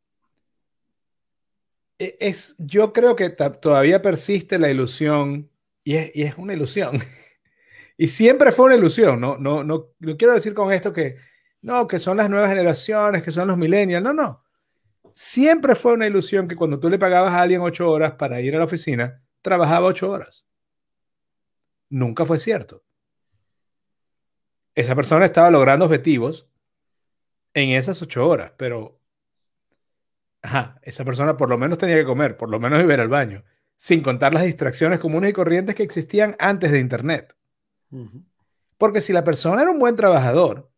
es, yo creo que todavía persiste la ilusión, y es, y es una ilusión, [LAUGHS] y siempre fue una ilusión, ¿no? No, no, no quiero decir con esto que, no, que son las nuevas generaciones, que son los millennials, no, no. Siempre fue una ilusión que cuando tú le pagabas a alguien ocho horas para ir a la oficina, trabajaba ocho horas. Nunca fue cierto. Esa persona estaba logrando objetivos en esas ocho horas, pero ajá, esa persona por lo menos tenía que comer, por lo menos ir al baño, sin contar las distracciones comunes y corrientes que existían antes de Internet. Porque si la persona era un buen trabajador,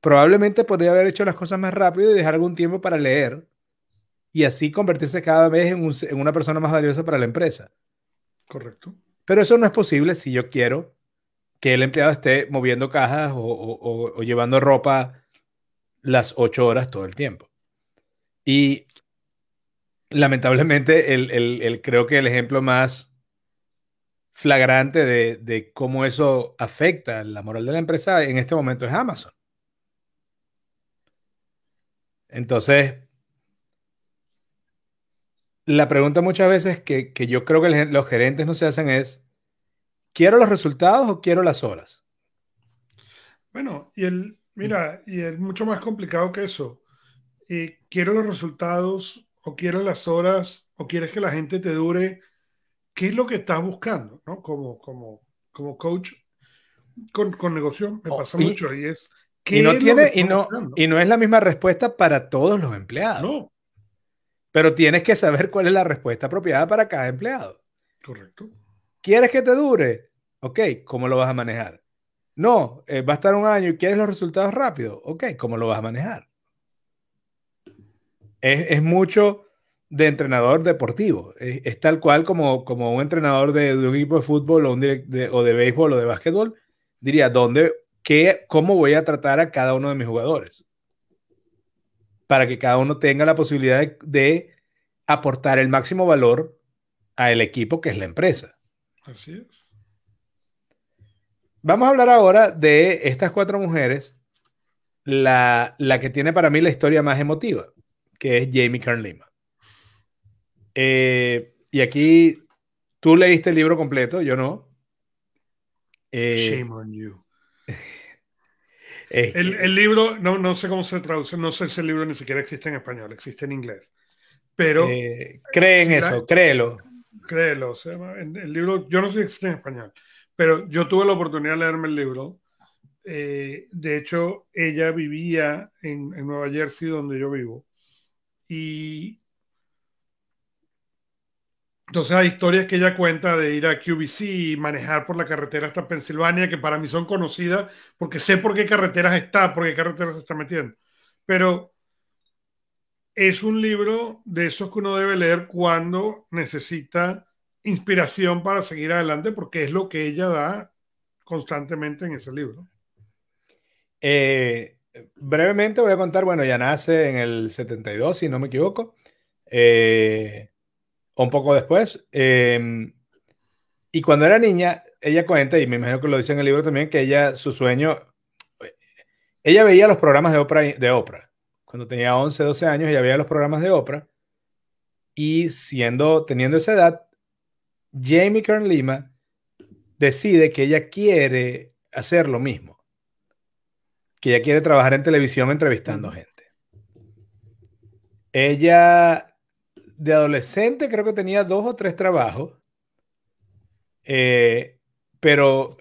probablemente podría haber hecho las cosas más rápido y dejar algún tiempo para leer y así convertirse cada vez en, una persona más valiosa para la empresa. Correcto. Pero eso no es posible si yo quiero que el empleado esté moviendo cajas o, llevando ropa las ocho horas todo el tiempo. Y lamentablemente, el, creo que el ejemplo más flagrante de, de, cómo eso afecta la moral de la empresa en este momento es Amazon. Entonces, la pregunta muchas veces que, yo creo que los gerentes no se hacen es, ¿quiero los resultados o quiero las horas? Bueno, y el, mira, y es mucho más complicado que eso. Eh, ¿Quiero los resultados o quiero las horas o quieres que la gente te dure? ¿Qué es lo que estás buscando? ¿no? Como, como, como coach con, con negocio me pasa mucho y es... Y no, tiene, y, no, y no es la misma respuesta para todos los empleados. No. Pero tienes que saber cuál es la respuesta apropiada para cada empleado. Correcto. ¿Quieres que te dure? Ok, ¿cómo lo vas a manejar? No, eh, va a estar un año y quieres los resultados rápidos. Ok, ¿cómo lo vas a manejar? Es, mucho de entrenador deportivo. Es, tal cual como, como un entrenador de, un equipo de fútbol o, de, o de béisbol o de básquetbol. Diría, ¿dónde, qué, cómo voy a tratar a cada uno de mis jugadores? para que cada uno tenga la posibilidad de, aportar el máximo valor al equipo que es la empresa. Así es. Vamos a hablar ahora de estas cuatro mujeres, la, que tiene para mí la historia más emotiva, que es Jamie Kern Lima. Eh, y aquí tú leíste el libro completo, yo no. Eh, Shame on you. [LAUGHS] el, libro, no, no sé cómo se traduce, no sé si el libro ni siquiera existe en español, existe en inglés. Pero. Eh, cree en eso, créelo. Créelo. el libro, yo no sé si existe en español, pero yo tuve la oportunidad de leerme el libro. Eh, de hecho, ella vivía en, en Nueva Jersey, donde yo vivo. Y entonces hay historias que ella cuenta de ir a QVC y manejar por la carretera hasta Pensilvania, que para mí son conocidas porque sé por qué carreteras está, por qué carreteras está metiendo. Pero es un libro de esos que uno debe leer cuando necesita inspiración para seguir adelante, porque es lo que ella da constantemente en ese libro. Eh, brevemente voy a contar, bueno, ya nace en el 72, si no me equivoco. Eh, un poco después. Em, y cuando era niña, ella cuenta, y me imagino que lo dice en el libro también, que ella, su sueño, ella veía los programas de Oprah, de Oprah. Cuando tenía 11, 12 años, ella veía los programas de Oprah. Y siendo, teniendo esa edad, Jamie Kern Lima decide que ella quiere hacer lo mismo. Que ella quiere trabajar en televisión entrevistando gente. Ella de adolescente creo que tenía dos o tres trabajos, eh, pero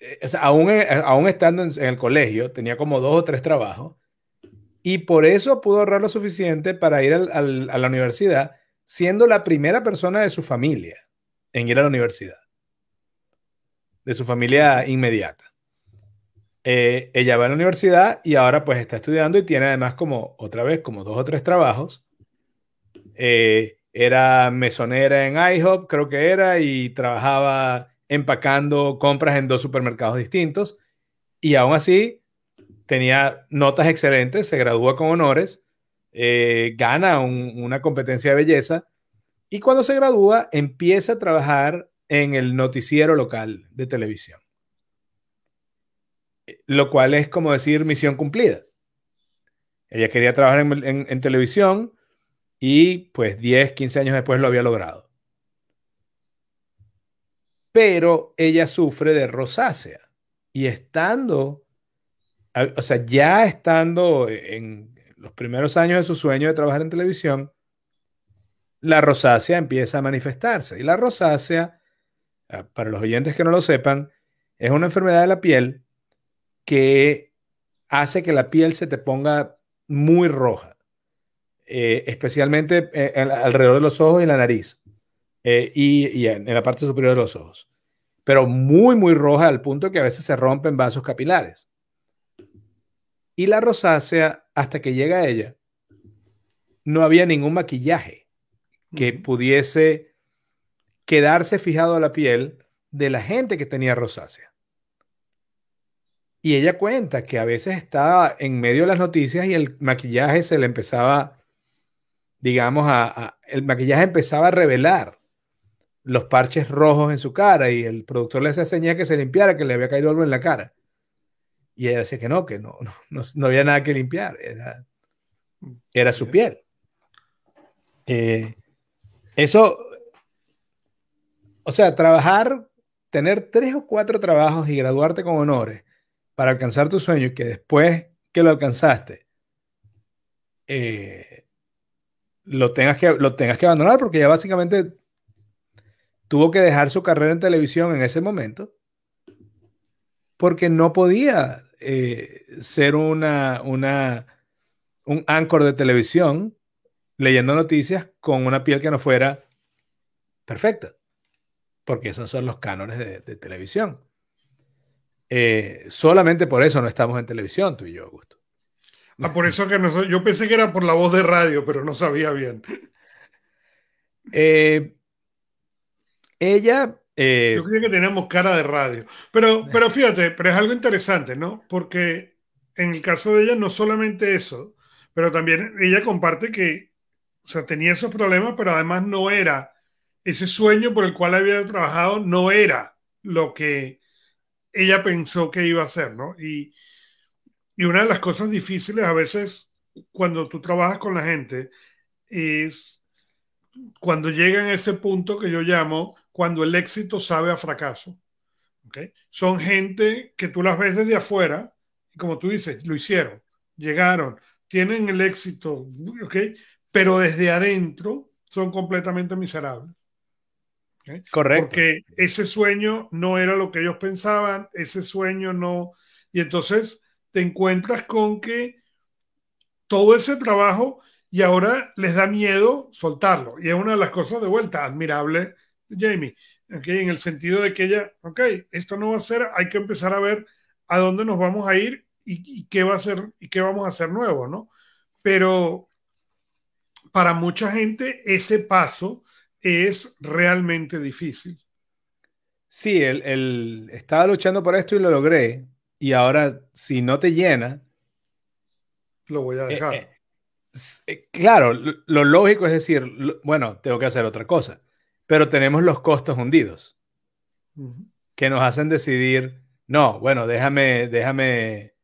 eh, aún, eh, aún, estando en, el colegio, tenía como dos o tres trabajos, y por eso pudo ahorrar lo suficiente para ir a la universidad, siendo la primera persona de su familia en ir a la universidad, de su familia inmediata. Ella va a la universidad y ahora pues está estudiando y tiene además como otra vez como dos o tres trabajos eh, era mesonera en IHOP, creo que era, y trabajaba empacando compras en dos supermercados distintos. Y aún así, tenía notas excelentes, se gradúa con honores, eh, gana una competencia de belleza y cuando se gradúa empieza a trabajar en el noticiero local de televisión. Lo cual es como decir misión cumplida. Ella quería trabajar en, televisión y pues 10, 15 años después lo había logrado. Pero ella sufre de rosácea y estando, o sea, ya estando en los primeros años de su sueño de trabajar en televisión, la rosácea empieza a manifestarse. Y la rosácea, ah, para los oyentes que no lo sepan, es una enfermedad de la piel que hace que la piel se te ponga muy roja, eh, especialmente eh, alrededor de los ojos y la nariz, eh, y, en, la parte superior de los ojos, pero muy, muy roja al punto que a veces se rompen vasos capilares. Y la rosácea, hasta que llega a ella, no había ningún maquillaje que pudiese quedarse fijado a la piel de la gente que tenía rosácea. Y ella cuenta que a veces estaba en medio de las noticias y el maquillaje se le empezaba, digamos, a, el maquillaje empezaba a revelar los parches rojos en su cara y el productor le hacía señal que se limpiara, que le había caído algo en la cara. Y ella decía que no, que no, no, no había nada que limpiar, era, era su piel. Eh, eso, o sea, trabajar, tener tres o cuatro trabajos y graduarte con honores para alcanzar tu sueño y que después que lo alcanzaste, eh, lo, tengas que, lo tengas que abandonar porque ya básicamente tuvo que dejar su carrera en televisión en ese momento porque no podía eh, ser una, una, un anchor de televisión leyendo noticias con una piel que no fuera perfecta, porque esos son los cánones de televisión. Eh, solamente por eso no estamos en televisión, tú y yo, Augusto. Ah, por eso que no, yo pensé que era por la voz de radio, pero no sabía bien. Eh, ella. Eh, yo creía que teníamos cara de radio. Pero, pero fíjate, pero es algo interesante, ¿no? Porque en el caso de ella, no solamente eso, pero también ella comparte que, o sea, tenía esos problemas, pero además no era ese sueño por el cual había trabajado, no era lo que ella pensó que iba a hacer, ¿no? Y, una de las cosas difíciles a veces cuando tú trabajas con la gente es cuando llegan a ese punto que yo llamo cuando el éxito sabe a fracaso. ¿okay? Son gente que tú las ves desde afuera y como tú dices, lo hicieron, llegaron, tienen el éxito, ¿ok? pero desde adentro son completamente miserables. Correcto. Porque ese sueño no era lo que ellos pensaban, ese sueño no. Y entonces te encuentras con que todo ese trabajo y ahora les da miedo soltarlo. Y es una de las cosas de vuelta admirable, Jamie, ¿okay? en el sentido de que ella, ok, esto no va a ser, hay que empezar a ver a dónde nos vamos a ir y, y qué va a ser y qué vamos a hacer nuevo, ¿no? Pero para mucha gente ese paso es realmente difícil. Sí, el, estaba luchando por esto y lo logré. Y ahora, si no te llena... Lo voy a eh, dejar. Eh, eh, claro, lo, lógico es decir, bueno, tengo que hacer otra cosa. Pero tenemos los costos hundidos que nos hacen decidir, no, bueno, déjame, déjame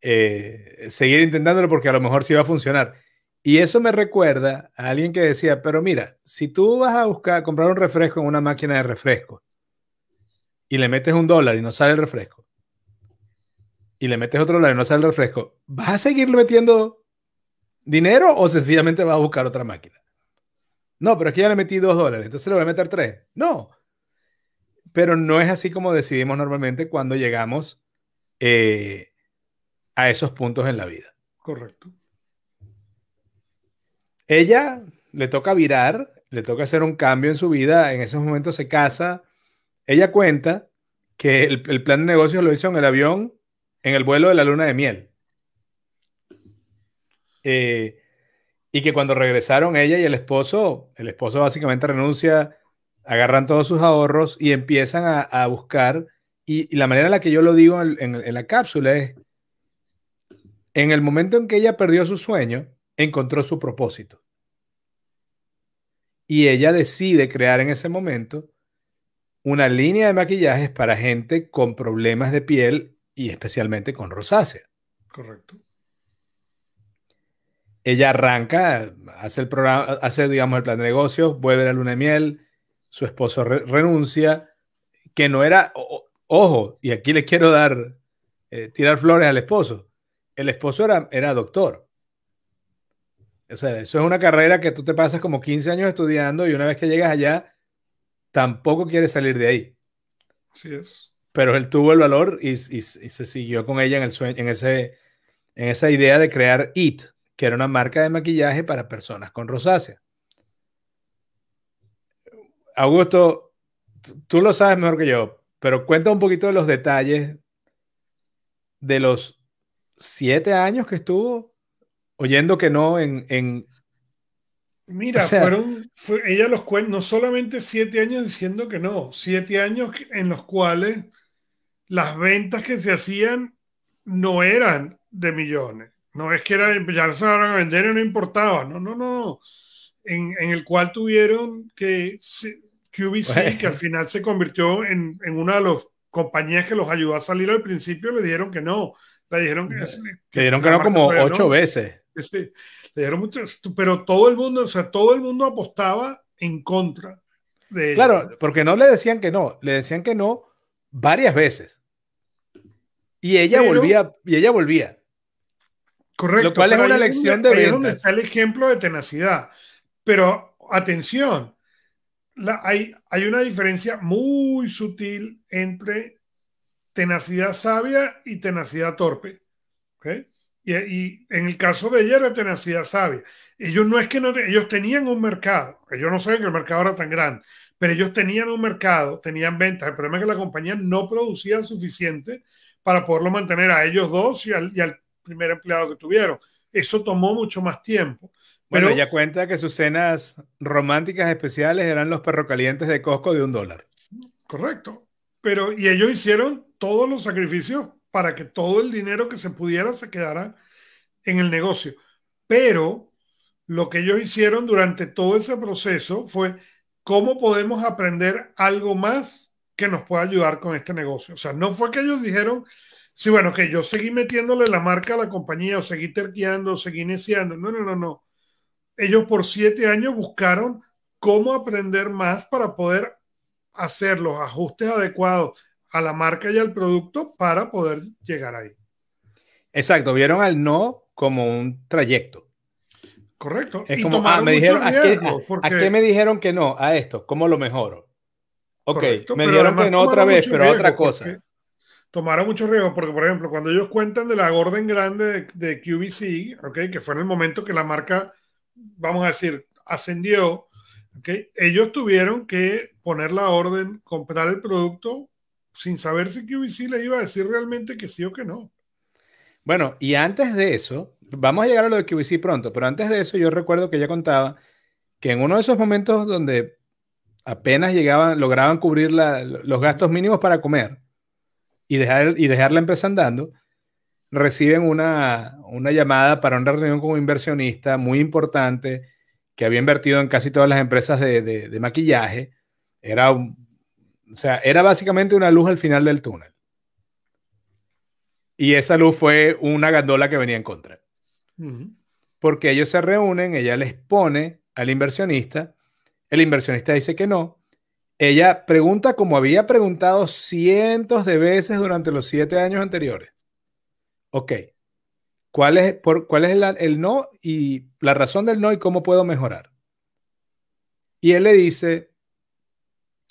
seguir intentándolo porque a lo mejor sí va a funcionar. Y eso me recuerda a alguien que decía, pero mira, si tú vas a buscar, comprar un refresco en una máquina de refresco y le metes un dólar y no sale el refresco, y le metes otro dólar y no sale el refresco, ¿vas a seguirle metiendo dinero o sencillamente vas a buscar otra máquina? No, pero es que ya le metí dos dólares, entonces le voy a meter tres. No. Pero no es así como decidimos normalmente cuando llegamos eh, a esos puntos en la vida. Correcto. Ella le toca virar, le toca hacer un cambio en su vida, en esos momentos se casa. Ella cuenta que el, plan de negocio lo hizo en el avión, en el vuelo de la luna de miel. Eh, Y que cuando regresaron ella y el esposo, el esposo básicamente renuncia, agarran todos sus ahorros y empiezan a, buscar. Y, la manera en la que yo lo digo en la cápsula es, en el momento en que ella perdió su sueño, encontró su propósito. Y ella decide crear en ese momento una línea de maquillajes para gente con problemas de piel y especialmente con rosácea. Correcto. Ella arranca, hace el programa, hace, digamos, el plan de negocios, vuelve a la luna de miel, su esposo renuncia, que no era, ojo, y aquí le quiero dar, eh, tirar flores al esposo. El esposo era, era doctor. O sea, eso es una carrera que tú te pasas como 15 años estudiando y una vez que llegas allá, tampoco quieres salir de ahí. Así es. Pero él tuvo el valor y, se siguió con ella en, el sueño, en, ese, en esa idea de crear IT, que era una marca de maquillaje para personas con rosácea. Augusto, tú lo sabes mejor que yo, pero cuenta un poquito de los detalles de los siete años que estuvo oyendo que no en... Mira, fueron, ella los cuenta, no solamente siete años diciendo que no, siete años en los cuales las ventas que se hacían no eran de millones. No es que era, ya se van a vender y no importaba. No, no, no. En, en el cual tuvieron que QVC, que al final se convirtió en, en, una de las compañías que los ayudó a salir al principio, le dijeron que no. Le dijeron que, le dieron que no como ocho veces. Sí, le dieron mucho, pero todo el mundo, o sea, todo el mundo apostaba en contra de Claro, porque no le decían que no, le decían que no varias veces. Y ella volvía, y ella volvía. Correcto. Lo cual es una lección de ventas. es donde está el ejemplo de tenacidad. Pero atención, la, hay, hay una diferencia muy sutil entre tenacidad sabia y tenacidad torpe. ¿okay? Y, en el caso de ella era tenacidad sabia. Ellos no es que no, ellos tenían un mercado, ellos no saben que el mercado era tan grande, pero ellos tenían un mercado, tenían ventas. El problema es que la compañía no producía suficiente para poderlo mantener a ellos dos y al, primer empleado que tuvieron. Eso tomó mucho más tiempo. Bueno, ella cuenta que sus cenas románticas especiales eran los perro calientes de Costco de un dólar. Correcto. Pero, y ellos hicieron todos los sacrificios para que todo el dinero que se pudiera se quedara en el negocio. Pero lo que ellos hicieron durante todo ese proceso fue cómo podemos aprender algo más que nos pueda ayudar con este negocio. O sea, no fue que ellos dijeron, sí, bueno, que yo seguí metiéndole la marca a la compañía o seguí terqueando, o seguí iniciando. No, no, no, no. Ellos por siete años buscaron cómo aprender más para poder hacer los ajustes adecuados a la marca y al producto para poder llegar ahí. Exacto, vieron al no como un trayecto. Correcto. Es como, ah, me dijeron, ¿a qué, me dijeron que no? A esto, ¿cómo lo mejoro? Ok, me dijeron que no otra vez, pero a otra cosa. Tomaron mucho riesgo, porque por ejemplo, cuando ellos cuentan de la orden grande de, QVC, okay, que fue en el momento que la marca, vamos a decir, ascendió, okay, ellos tuvieron que poner la orden, comprar el producto sin saber si QVC le iba a decir realmente que sí o que no. Bueno, y antes de eso, vamos a llegar a lo de QVC pronto, pero antes de eso yo recuerdo que ella contaba que en uno de esos momentos donde apenas llegaban, lograban cubrir los gastos mínimos para comer y dejar, y dejar la empresa andando, reciben una, llamada para una reunión con un inversionista muy importante que había invertido en casi todas las empresas de, de maquillaje. Era un, o sea, era básicamente una luz al final del túnel. Y esa luz fue una gandola que venía en contra. Porque ellos se reúnen, ella les pone al inversionista, el inversionista dice que no. Ella pregunta como había preguntado cientos de veces durante los siete años anteriores. Ok, ¿cuál es, por, cuál es el no y la razón del no y cómo puedo mejorar? Y él le dice,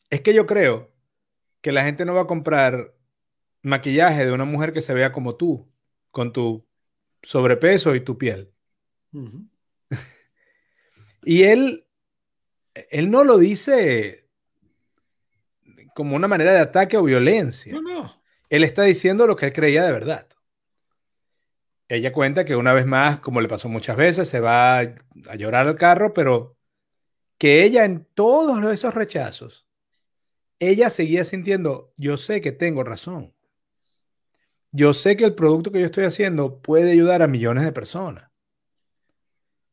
es que yo creo que la gente no va a comprar maquillaje de una mujer que se vea como tú, con tu sobrepeso y tu piel. [LAUGHS] y él, él no lo dice como una manera de ataque o violencia. No, no. Él está diciendo lo que él creía de verdad. ella cuenta que una vez más, como le pasó muchas veces, se va a llorar al carro, pero que ella en todos esos rechazos, ella seguía sintiendo, yo sé que tengo razón. Yo sé que el producto que yo estoy haciendo puede ayudar a millones de personas.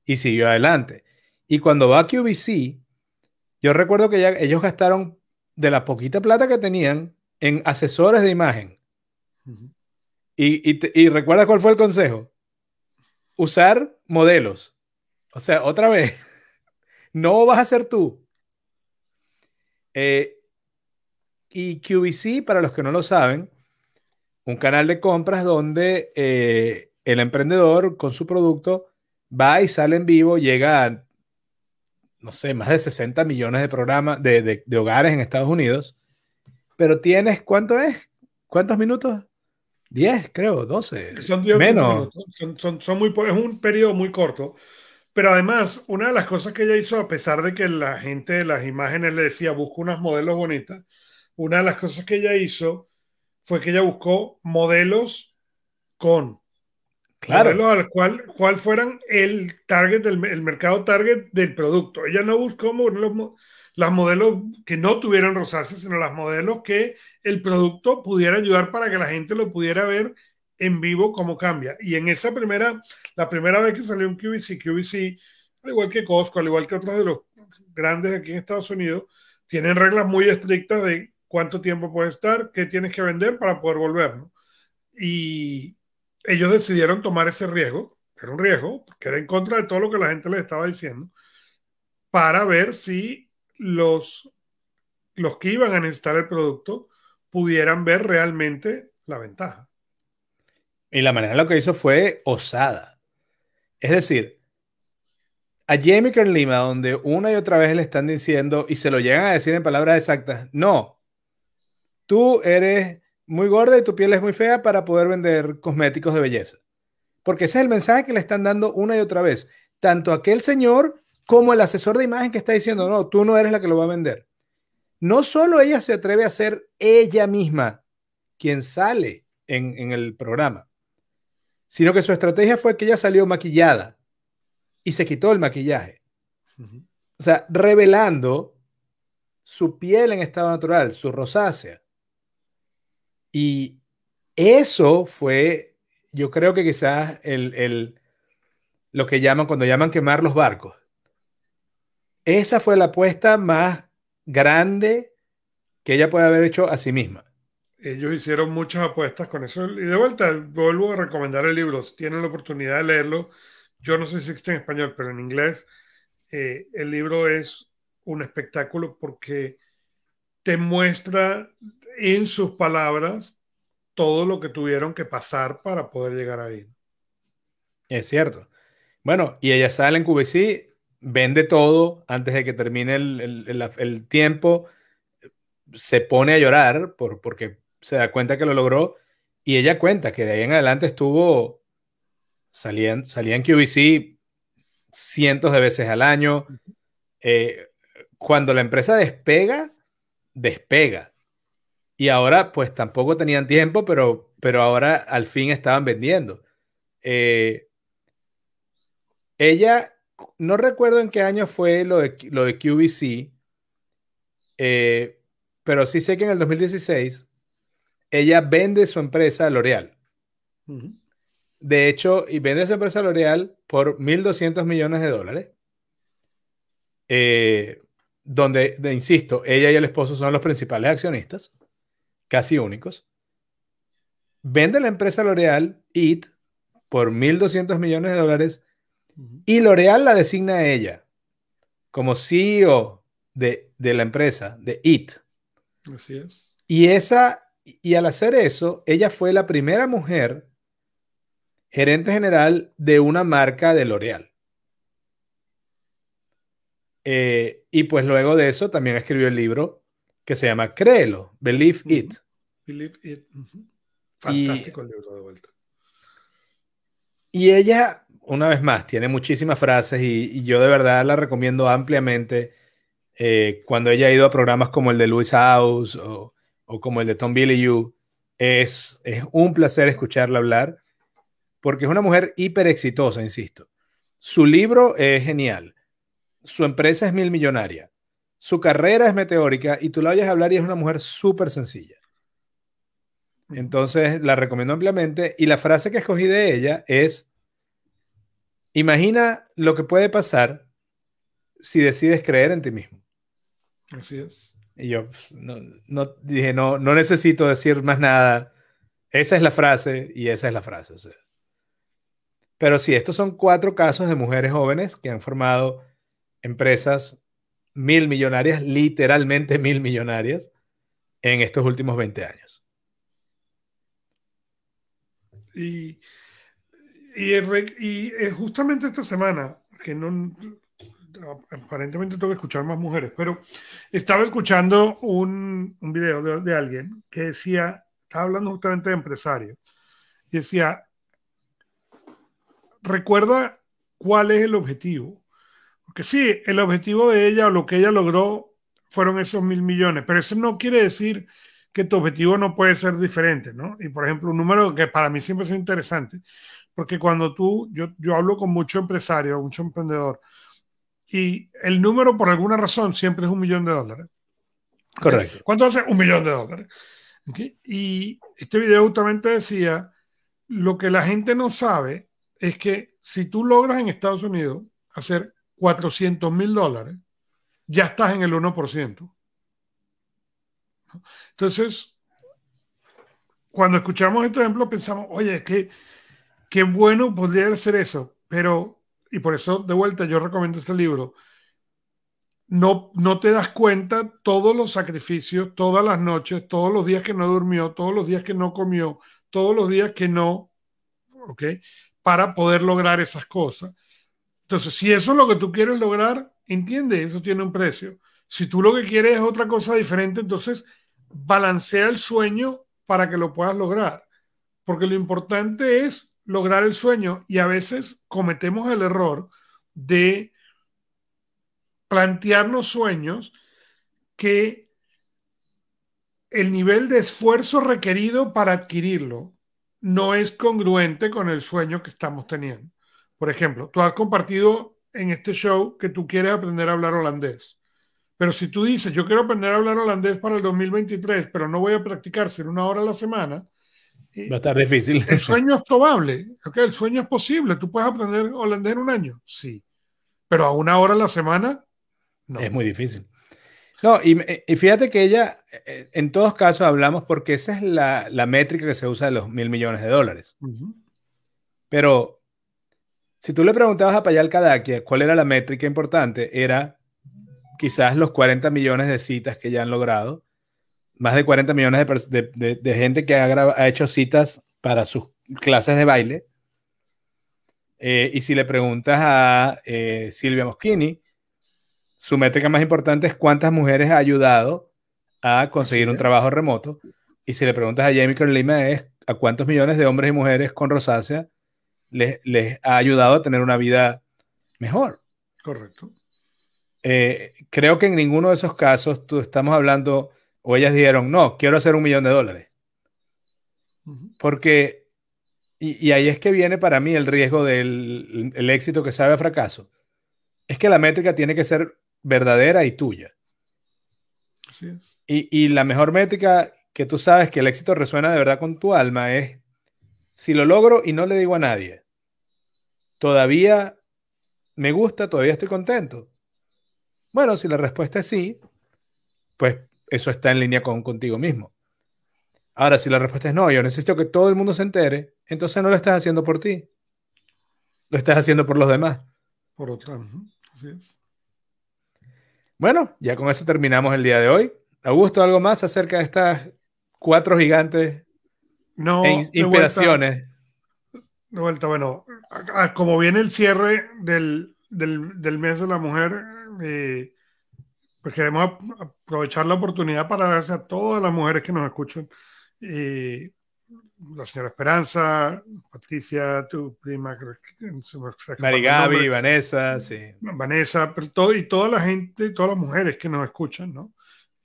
Y siguió adelante. Y cuando va a QVC, yo recuerdo que ellos gastaron de la poquita plata que tenían en asesores de imagen. y, y, recuerda cuál fue el consejo. Usar modelos. O sea, otra vez, [LAUGHS] no vas a ser tú. Eh, y QVC, para los que no lo saben, un canal de compras donde eh, el emprendedor con su producto va y sale en vivo, llega a, no sé, más de 60 millones de programas de, hogares en Estados Unidos, pero tienes, ¿cuánto es? ¿Cuántos minutos? 10, creo, 12. Son 10 menos. Son, son, muy, es un periodo muy corto. Pero además, una de las cosas que ella hizo, a pesar de que la gente de las imágenes le decía, busca unas modelos bonitas, una de las cosas que ella hizo fue que ella buscó modelos con claro. modelos al cual, cual fueran el target del el mercado target del producto. Ella no buscó modelos, las modelos que no tuvieran rosácea, sino las modelos que el producto pudiera ayudar para que la gente lo pudiera ver en vivo cómo cambia. Y en esa primera, la primera vez que salió un QVC, QVC, al igual que Costco, al igual que otros de los grandes aquí en Estados Unidos, tienen reglas muy estrictas de cuánto tiempo puede estar, qué tienes que vender para poder volver. Y ellos decidieron tomar ese riesgo, que era un riesgo, que era en contra de todo lo que la gente les estaba diciendo, para ver si los, los que iban a necesitar el producto pudieran ver realmente la ventaja. Y la manera en lo que hizo fue osada. Es decir, a Jamie Lima, donde una y otra vez le están diciendo y se lo llegan a decir en palabras exactas, no, tú eres muy gorda y tu piel es muy fea para poder vender cosméticos de belleza. Porque ese es el mensaje que le están dando una y otra vez, tanto aquel señor como el asesor de imagen que está diciendo, no, tú no eres la que lo va a vender. No solo ella se atreve a ser ella misma quien sale en, el programa, sino que su estrategia fue que ella salió maquillada y se quitó el maquillaje. O sea, revelando su piel en estado natural, su rosácea. Y eso fue, yo creo que quizás el, lo que llaman, cuando llaman quemar los barcos. Esa fue la apuesta más grande que ella puede haber hecho a sí misma. Ellos hicieron muchas apuestas con eso. Y de vuelta, vuelvo a recomendar el libro. Si tienen la oportunidad de leerlo, yo no sé si existe en español, pero en inglés, eh, el libro es un espectáculo porque te muestra en sus palabras todo lo que tuvieron que pasar para poder llegar ahí. Es cierto. Bueno, y ella sale en QVC, vende todo antes de que termine el, tiempo, se pone a llorar por, porque se da cuenta que lo logró y ella cuenta que de ahí en adelante estuvo, salía, salía en QVC cientos de veces al año. Eh, cuando la empresa despega, despega. Y ahora, pues tampoco tenían tiempo, pero, pero ahora al fin estaban vendiendo. Eh, ella, no recuerdo en qué año fue lo de, lo de QVC, eh, pero sí sé que en el 2016 ella vende su empresa L'Oreal. De hecho, y vende su empresa L'Oreal por 1.200 millones de dólares. Eh, donde, de, insisto, ella y el esposo son los principales accionistas casi únicos. Vende la empresa L'Oreal IT por 1.200 millones de dólares y L'Oreal la designa a ella como CEO de, la empresa, de IT. Así es. Y, esa, y al hacer eso, ella fue la primera mujer gerente general de una marca de L'Oreal. Eh, y pues luego de eso también escribió el libro que se llama Créelo, Believe It. Believe It. Fantástico el libro de vuelta. Y ella, una vez más, tiene muchísimas frases y, yo de verdad la recomiendo ampliamente. Eh, cuando ella ha ido a programas como el de Louis House o, como el de Tom Billy You, es, es un placer escucharla hablar porque es una mujer hiper exitosa, insisto. Su libro es genial. Su empresa es mil millonaria. Su carrera es meteórica y tú la oyes hablar y es una mujer súper sencilla. Entonces la recomiendo ampliamente. Y la frase que escogí de ella es, imagina lo que puede pasar si decides creer en ti mismo. Así es. Y yo pues, no, dije, no, no necesito decir más nada. Esa es la frase y esa es la frase. Pero sí, estos son cuatro casos de mujeres jóvenes que han formado empresas mil millonarias, literalmente mil millonarias, en estos últimos 20 años. Y, y, justamente esta semana, que no aparentemente tengo que escuchar más mujeres, pero estaba escuchando un, un video de, de, alguien que decía, estaba hablando justamente de empresarios, y decía, recuerda cuál es el objetivo. Porque sí, el objetivo de ella o lo que ella logró fueron esos mil millones, pero eso no quiere decir que tu objetivo no puede ser diferente, ¿no? Y por ejemplo, un número que para mí siempre es interesante, porque cuando tú, yo, yo hablo con mucho empresario, mucho emprendedor, y el número por alguna razón siempre es un millón de dólares. Correcto. ¿Cuánto hace? Un millón de dólares. Y este video justamente decía, lo que la gente no sabe es que si tú logras en Estados Unidos hacer 400 mil dólares, ya estás en el 1%. Entonces, cuando escuchamos este ejemplo, pensamos, oye, qué, qué bueno podría ser eso, pero, y por eso de vuelta yo recomiendo este libro, no, no te das cuenta todos los sacrificios, todas las noches, todos los días que no durmió, todos los días que no comió, todos los días que no, ¿ok? Para poder lograr esas cosas. Entonces, si eso es lo que tú quieres lograr, entiende, eso tiene un precio. Si tú lo que quieres es otra cosa diferente, entonces balancea el sueño para que lo puedas lograr. Porque lo importante es lograr el sueño y a veces cometemos el error de plantearnos sueños que el nivel de esfuerzo requerido para adquirirlo no es congruente con el sueño que estamos teniendo. Por ejemplo, tú has compartido en este show que tú quieres aprender a hablar holandés. Pero si tú dices, yo quiero aprender a hablar holandés para el 2023, pero no voy a practicar en una hora a la semana, va a estar difícil. El sueño es probable, ¿okay? el sueño es posible. ¿Tú puedes aprender holandés en un año? Sí. Pero a una hora a la semana, no. Es muy difícil. No, y, fíjate que ella, eh, en todos casos hablamos porque esa es la, la métrica que se usa de los mil millones de dólares. Pero si tú le preguntabas a Payal Kadakia cuál era la métrica importante, era quizás los 40 millones de citas que ya han logrado, más de 40 millones de, gente que ha, hecho citas para sus clases de baile. Eh, y si le preguntas a eh, Silvia Moschini, su métrica más importante es cuántas mujeres ha ayudado a conseguir un trabajo remoto. Y si le preguntas a Jamie Lima es a cuántos millones de hombres y mujeres con rosácea les, les ha ayudado a tener una vida mejor. Correcto. Eh, creo que en ninguno de esos casos tú estamos hablando, o ellas dijeron, no, quiero hacer un millón de dólares. Porque, y, ahí es que viene para mí el riesgo del el éxito que sabe a fracaso. Es que la métrica tiene que ser verdadera y tuya. Así es. Y, y la mejor métrica que tú sabes que el éxito resuena de verdad con tu alma es, si lo logro y no le digo a nadie, todavía me gusta, todavía estoy contento bueno, si la respuesta es sí, pues eso está en línea con contigo mismo. Ahora, si la respuesta es no, yo necesito que todo el mundo se entere, entonces no lo estás haciendo por ti. Lo estás haciendo por los demás. Por otra. Así es. Bueno, ya con eso terminamos el día de hoy. Augusto, ¿algo más acerca de estas cuatro gigantes no, e inspiraciones? De vuelta, bueno, como viene el cierre del, del mes de la mujer, eh, pues queremos aprovechar la oportunidad para agradecer a todas las mujeres que nos escuchan. Eh, la señora Esperanza, Patricia, tu prima, Marigaby, Vanessa, sí. Vanessa, pero todo, y toda la gente, todas las mujeres que nos escuchan, ¿no?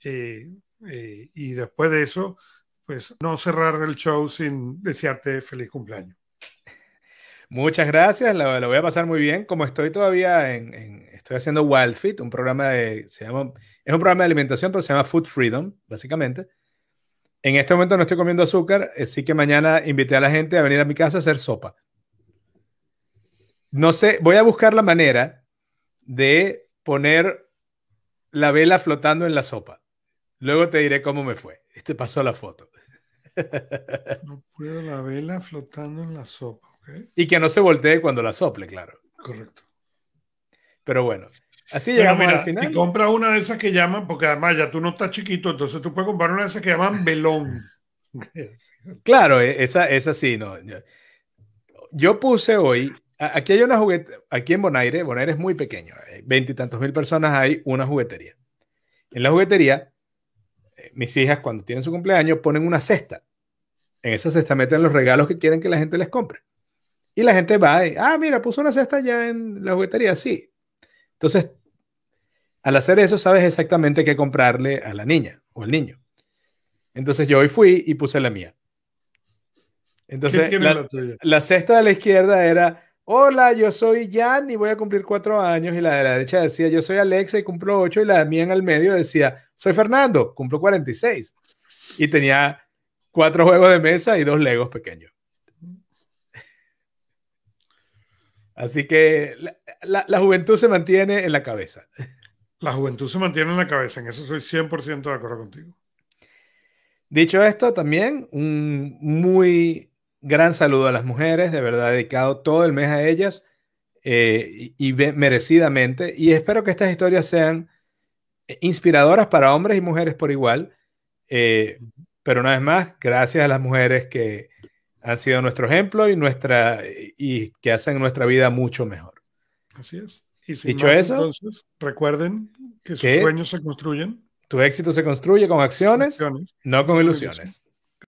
Eh, y después de eso, pues no cerrar el show sin desearte feliz cumpleaños. Muchas gracias, lo, voy a pasar muy bien. Como estoy todavía en, en, estoy haciendo Wild Fit, un programa de, se llama, es un programa de alimentación, pero se llama Food Freedom, básicamente. En este momento no estoy comiendo azúcar, así que mañana invité a la gente a venir a mi casa a hacer sopa. No sé, voy a buscar la manera de poner la vela flotando en la sopa. Luego te diré cómo me fue. Te pasó la foto. No puedo la vela flotando en la sopa, ¿ok? Y que no se voltee cuando la sople, claro. Correcto. Pero bueno, así llegamos mira, al final. Si compra una de esas que llaman, porque además ya tú no estás chiquito, entonces tú puedes comprar una de esas que llaman velón. [LAUGHS] Claro, e, esa, esa sí, no. Yo puse hoy, aquí hay una juguetería, aquí en Bonaire, Bonaire es muy pequeño, veintitantos mil personas hay una juguetería. En la juguetería, eh, mis hijas cuando tienen su cumpleaños ponen una cesta. En esa cesta meten los regalos que quieren que la gente les compre. Y la gente va y, ah, mira, puso una cesta ya en la juguetería, sí. Entonces, al hacer eso, sabes exactamente qué comprarle a la niña o al niño. Entonces yo hoy fui y puse la mía. Entonces, la, cesta de la izquierda era, hola, yo soy Jan y voy a cumplir cuatro años. Y la de la derecha decía, yo soy Alexa y cumplo ocho. Y la mía en el medio decía, soy Fernando, cumplo 46. Y tenía cuatro juegos de mesa y dos legos pequeños. Así que la, la, la, juventud se mantiene en la cabeza. La juventud se mantiene en la cabeza, en eso soy 100% de acuerdo contigo. Dicho esto, también un muy gran saludo a las mujeres, de verdad, dedicado todo el mes a ellas eh, y, y, merecidamente. Y espero que estas historias sean inspiradoras para hombres y mujeres por igual. Eh, pero una vez más, gracias a las mujeres que han sido nuestro ejemplo y, nuestra, y que hacen nuestra vida mucho mejor. Así es. Y Dicho más, eso, entonces, recuerden que sus sueños se construyen. Tu éxito se construye con acciones, acciones no con ilusiones.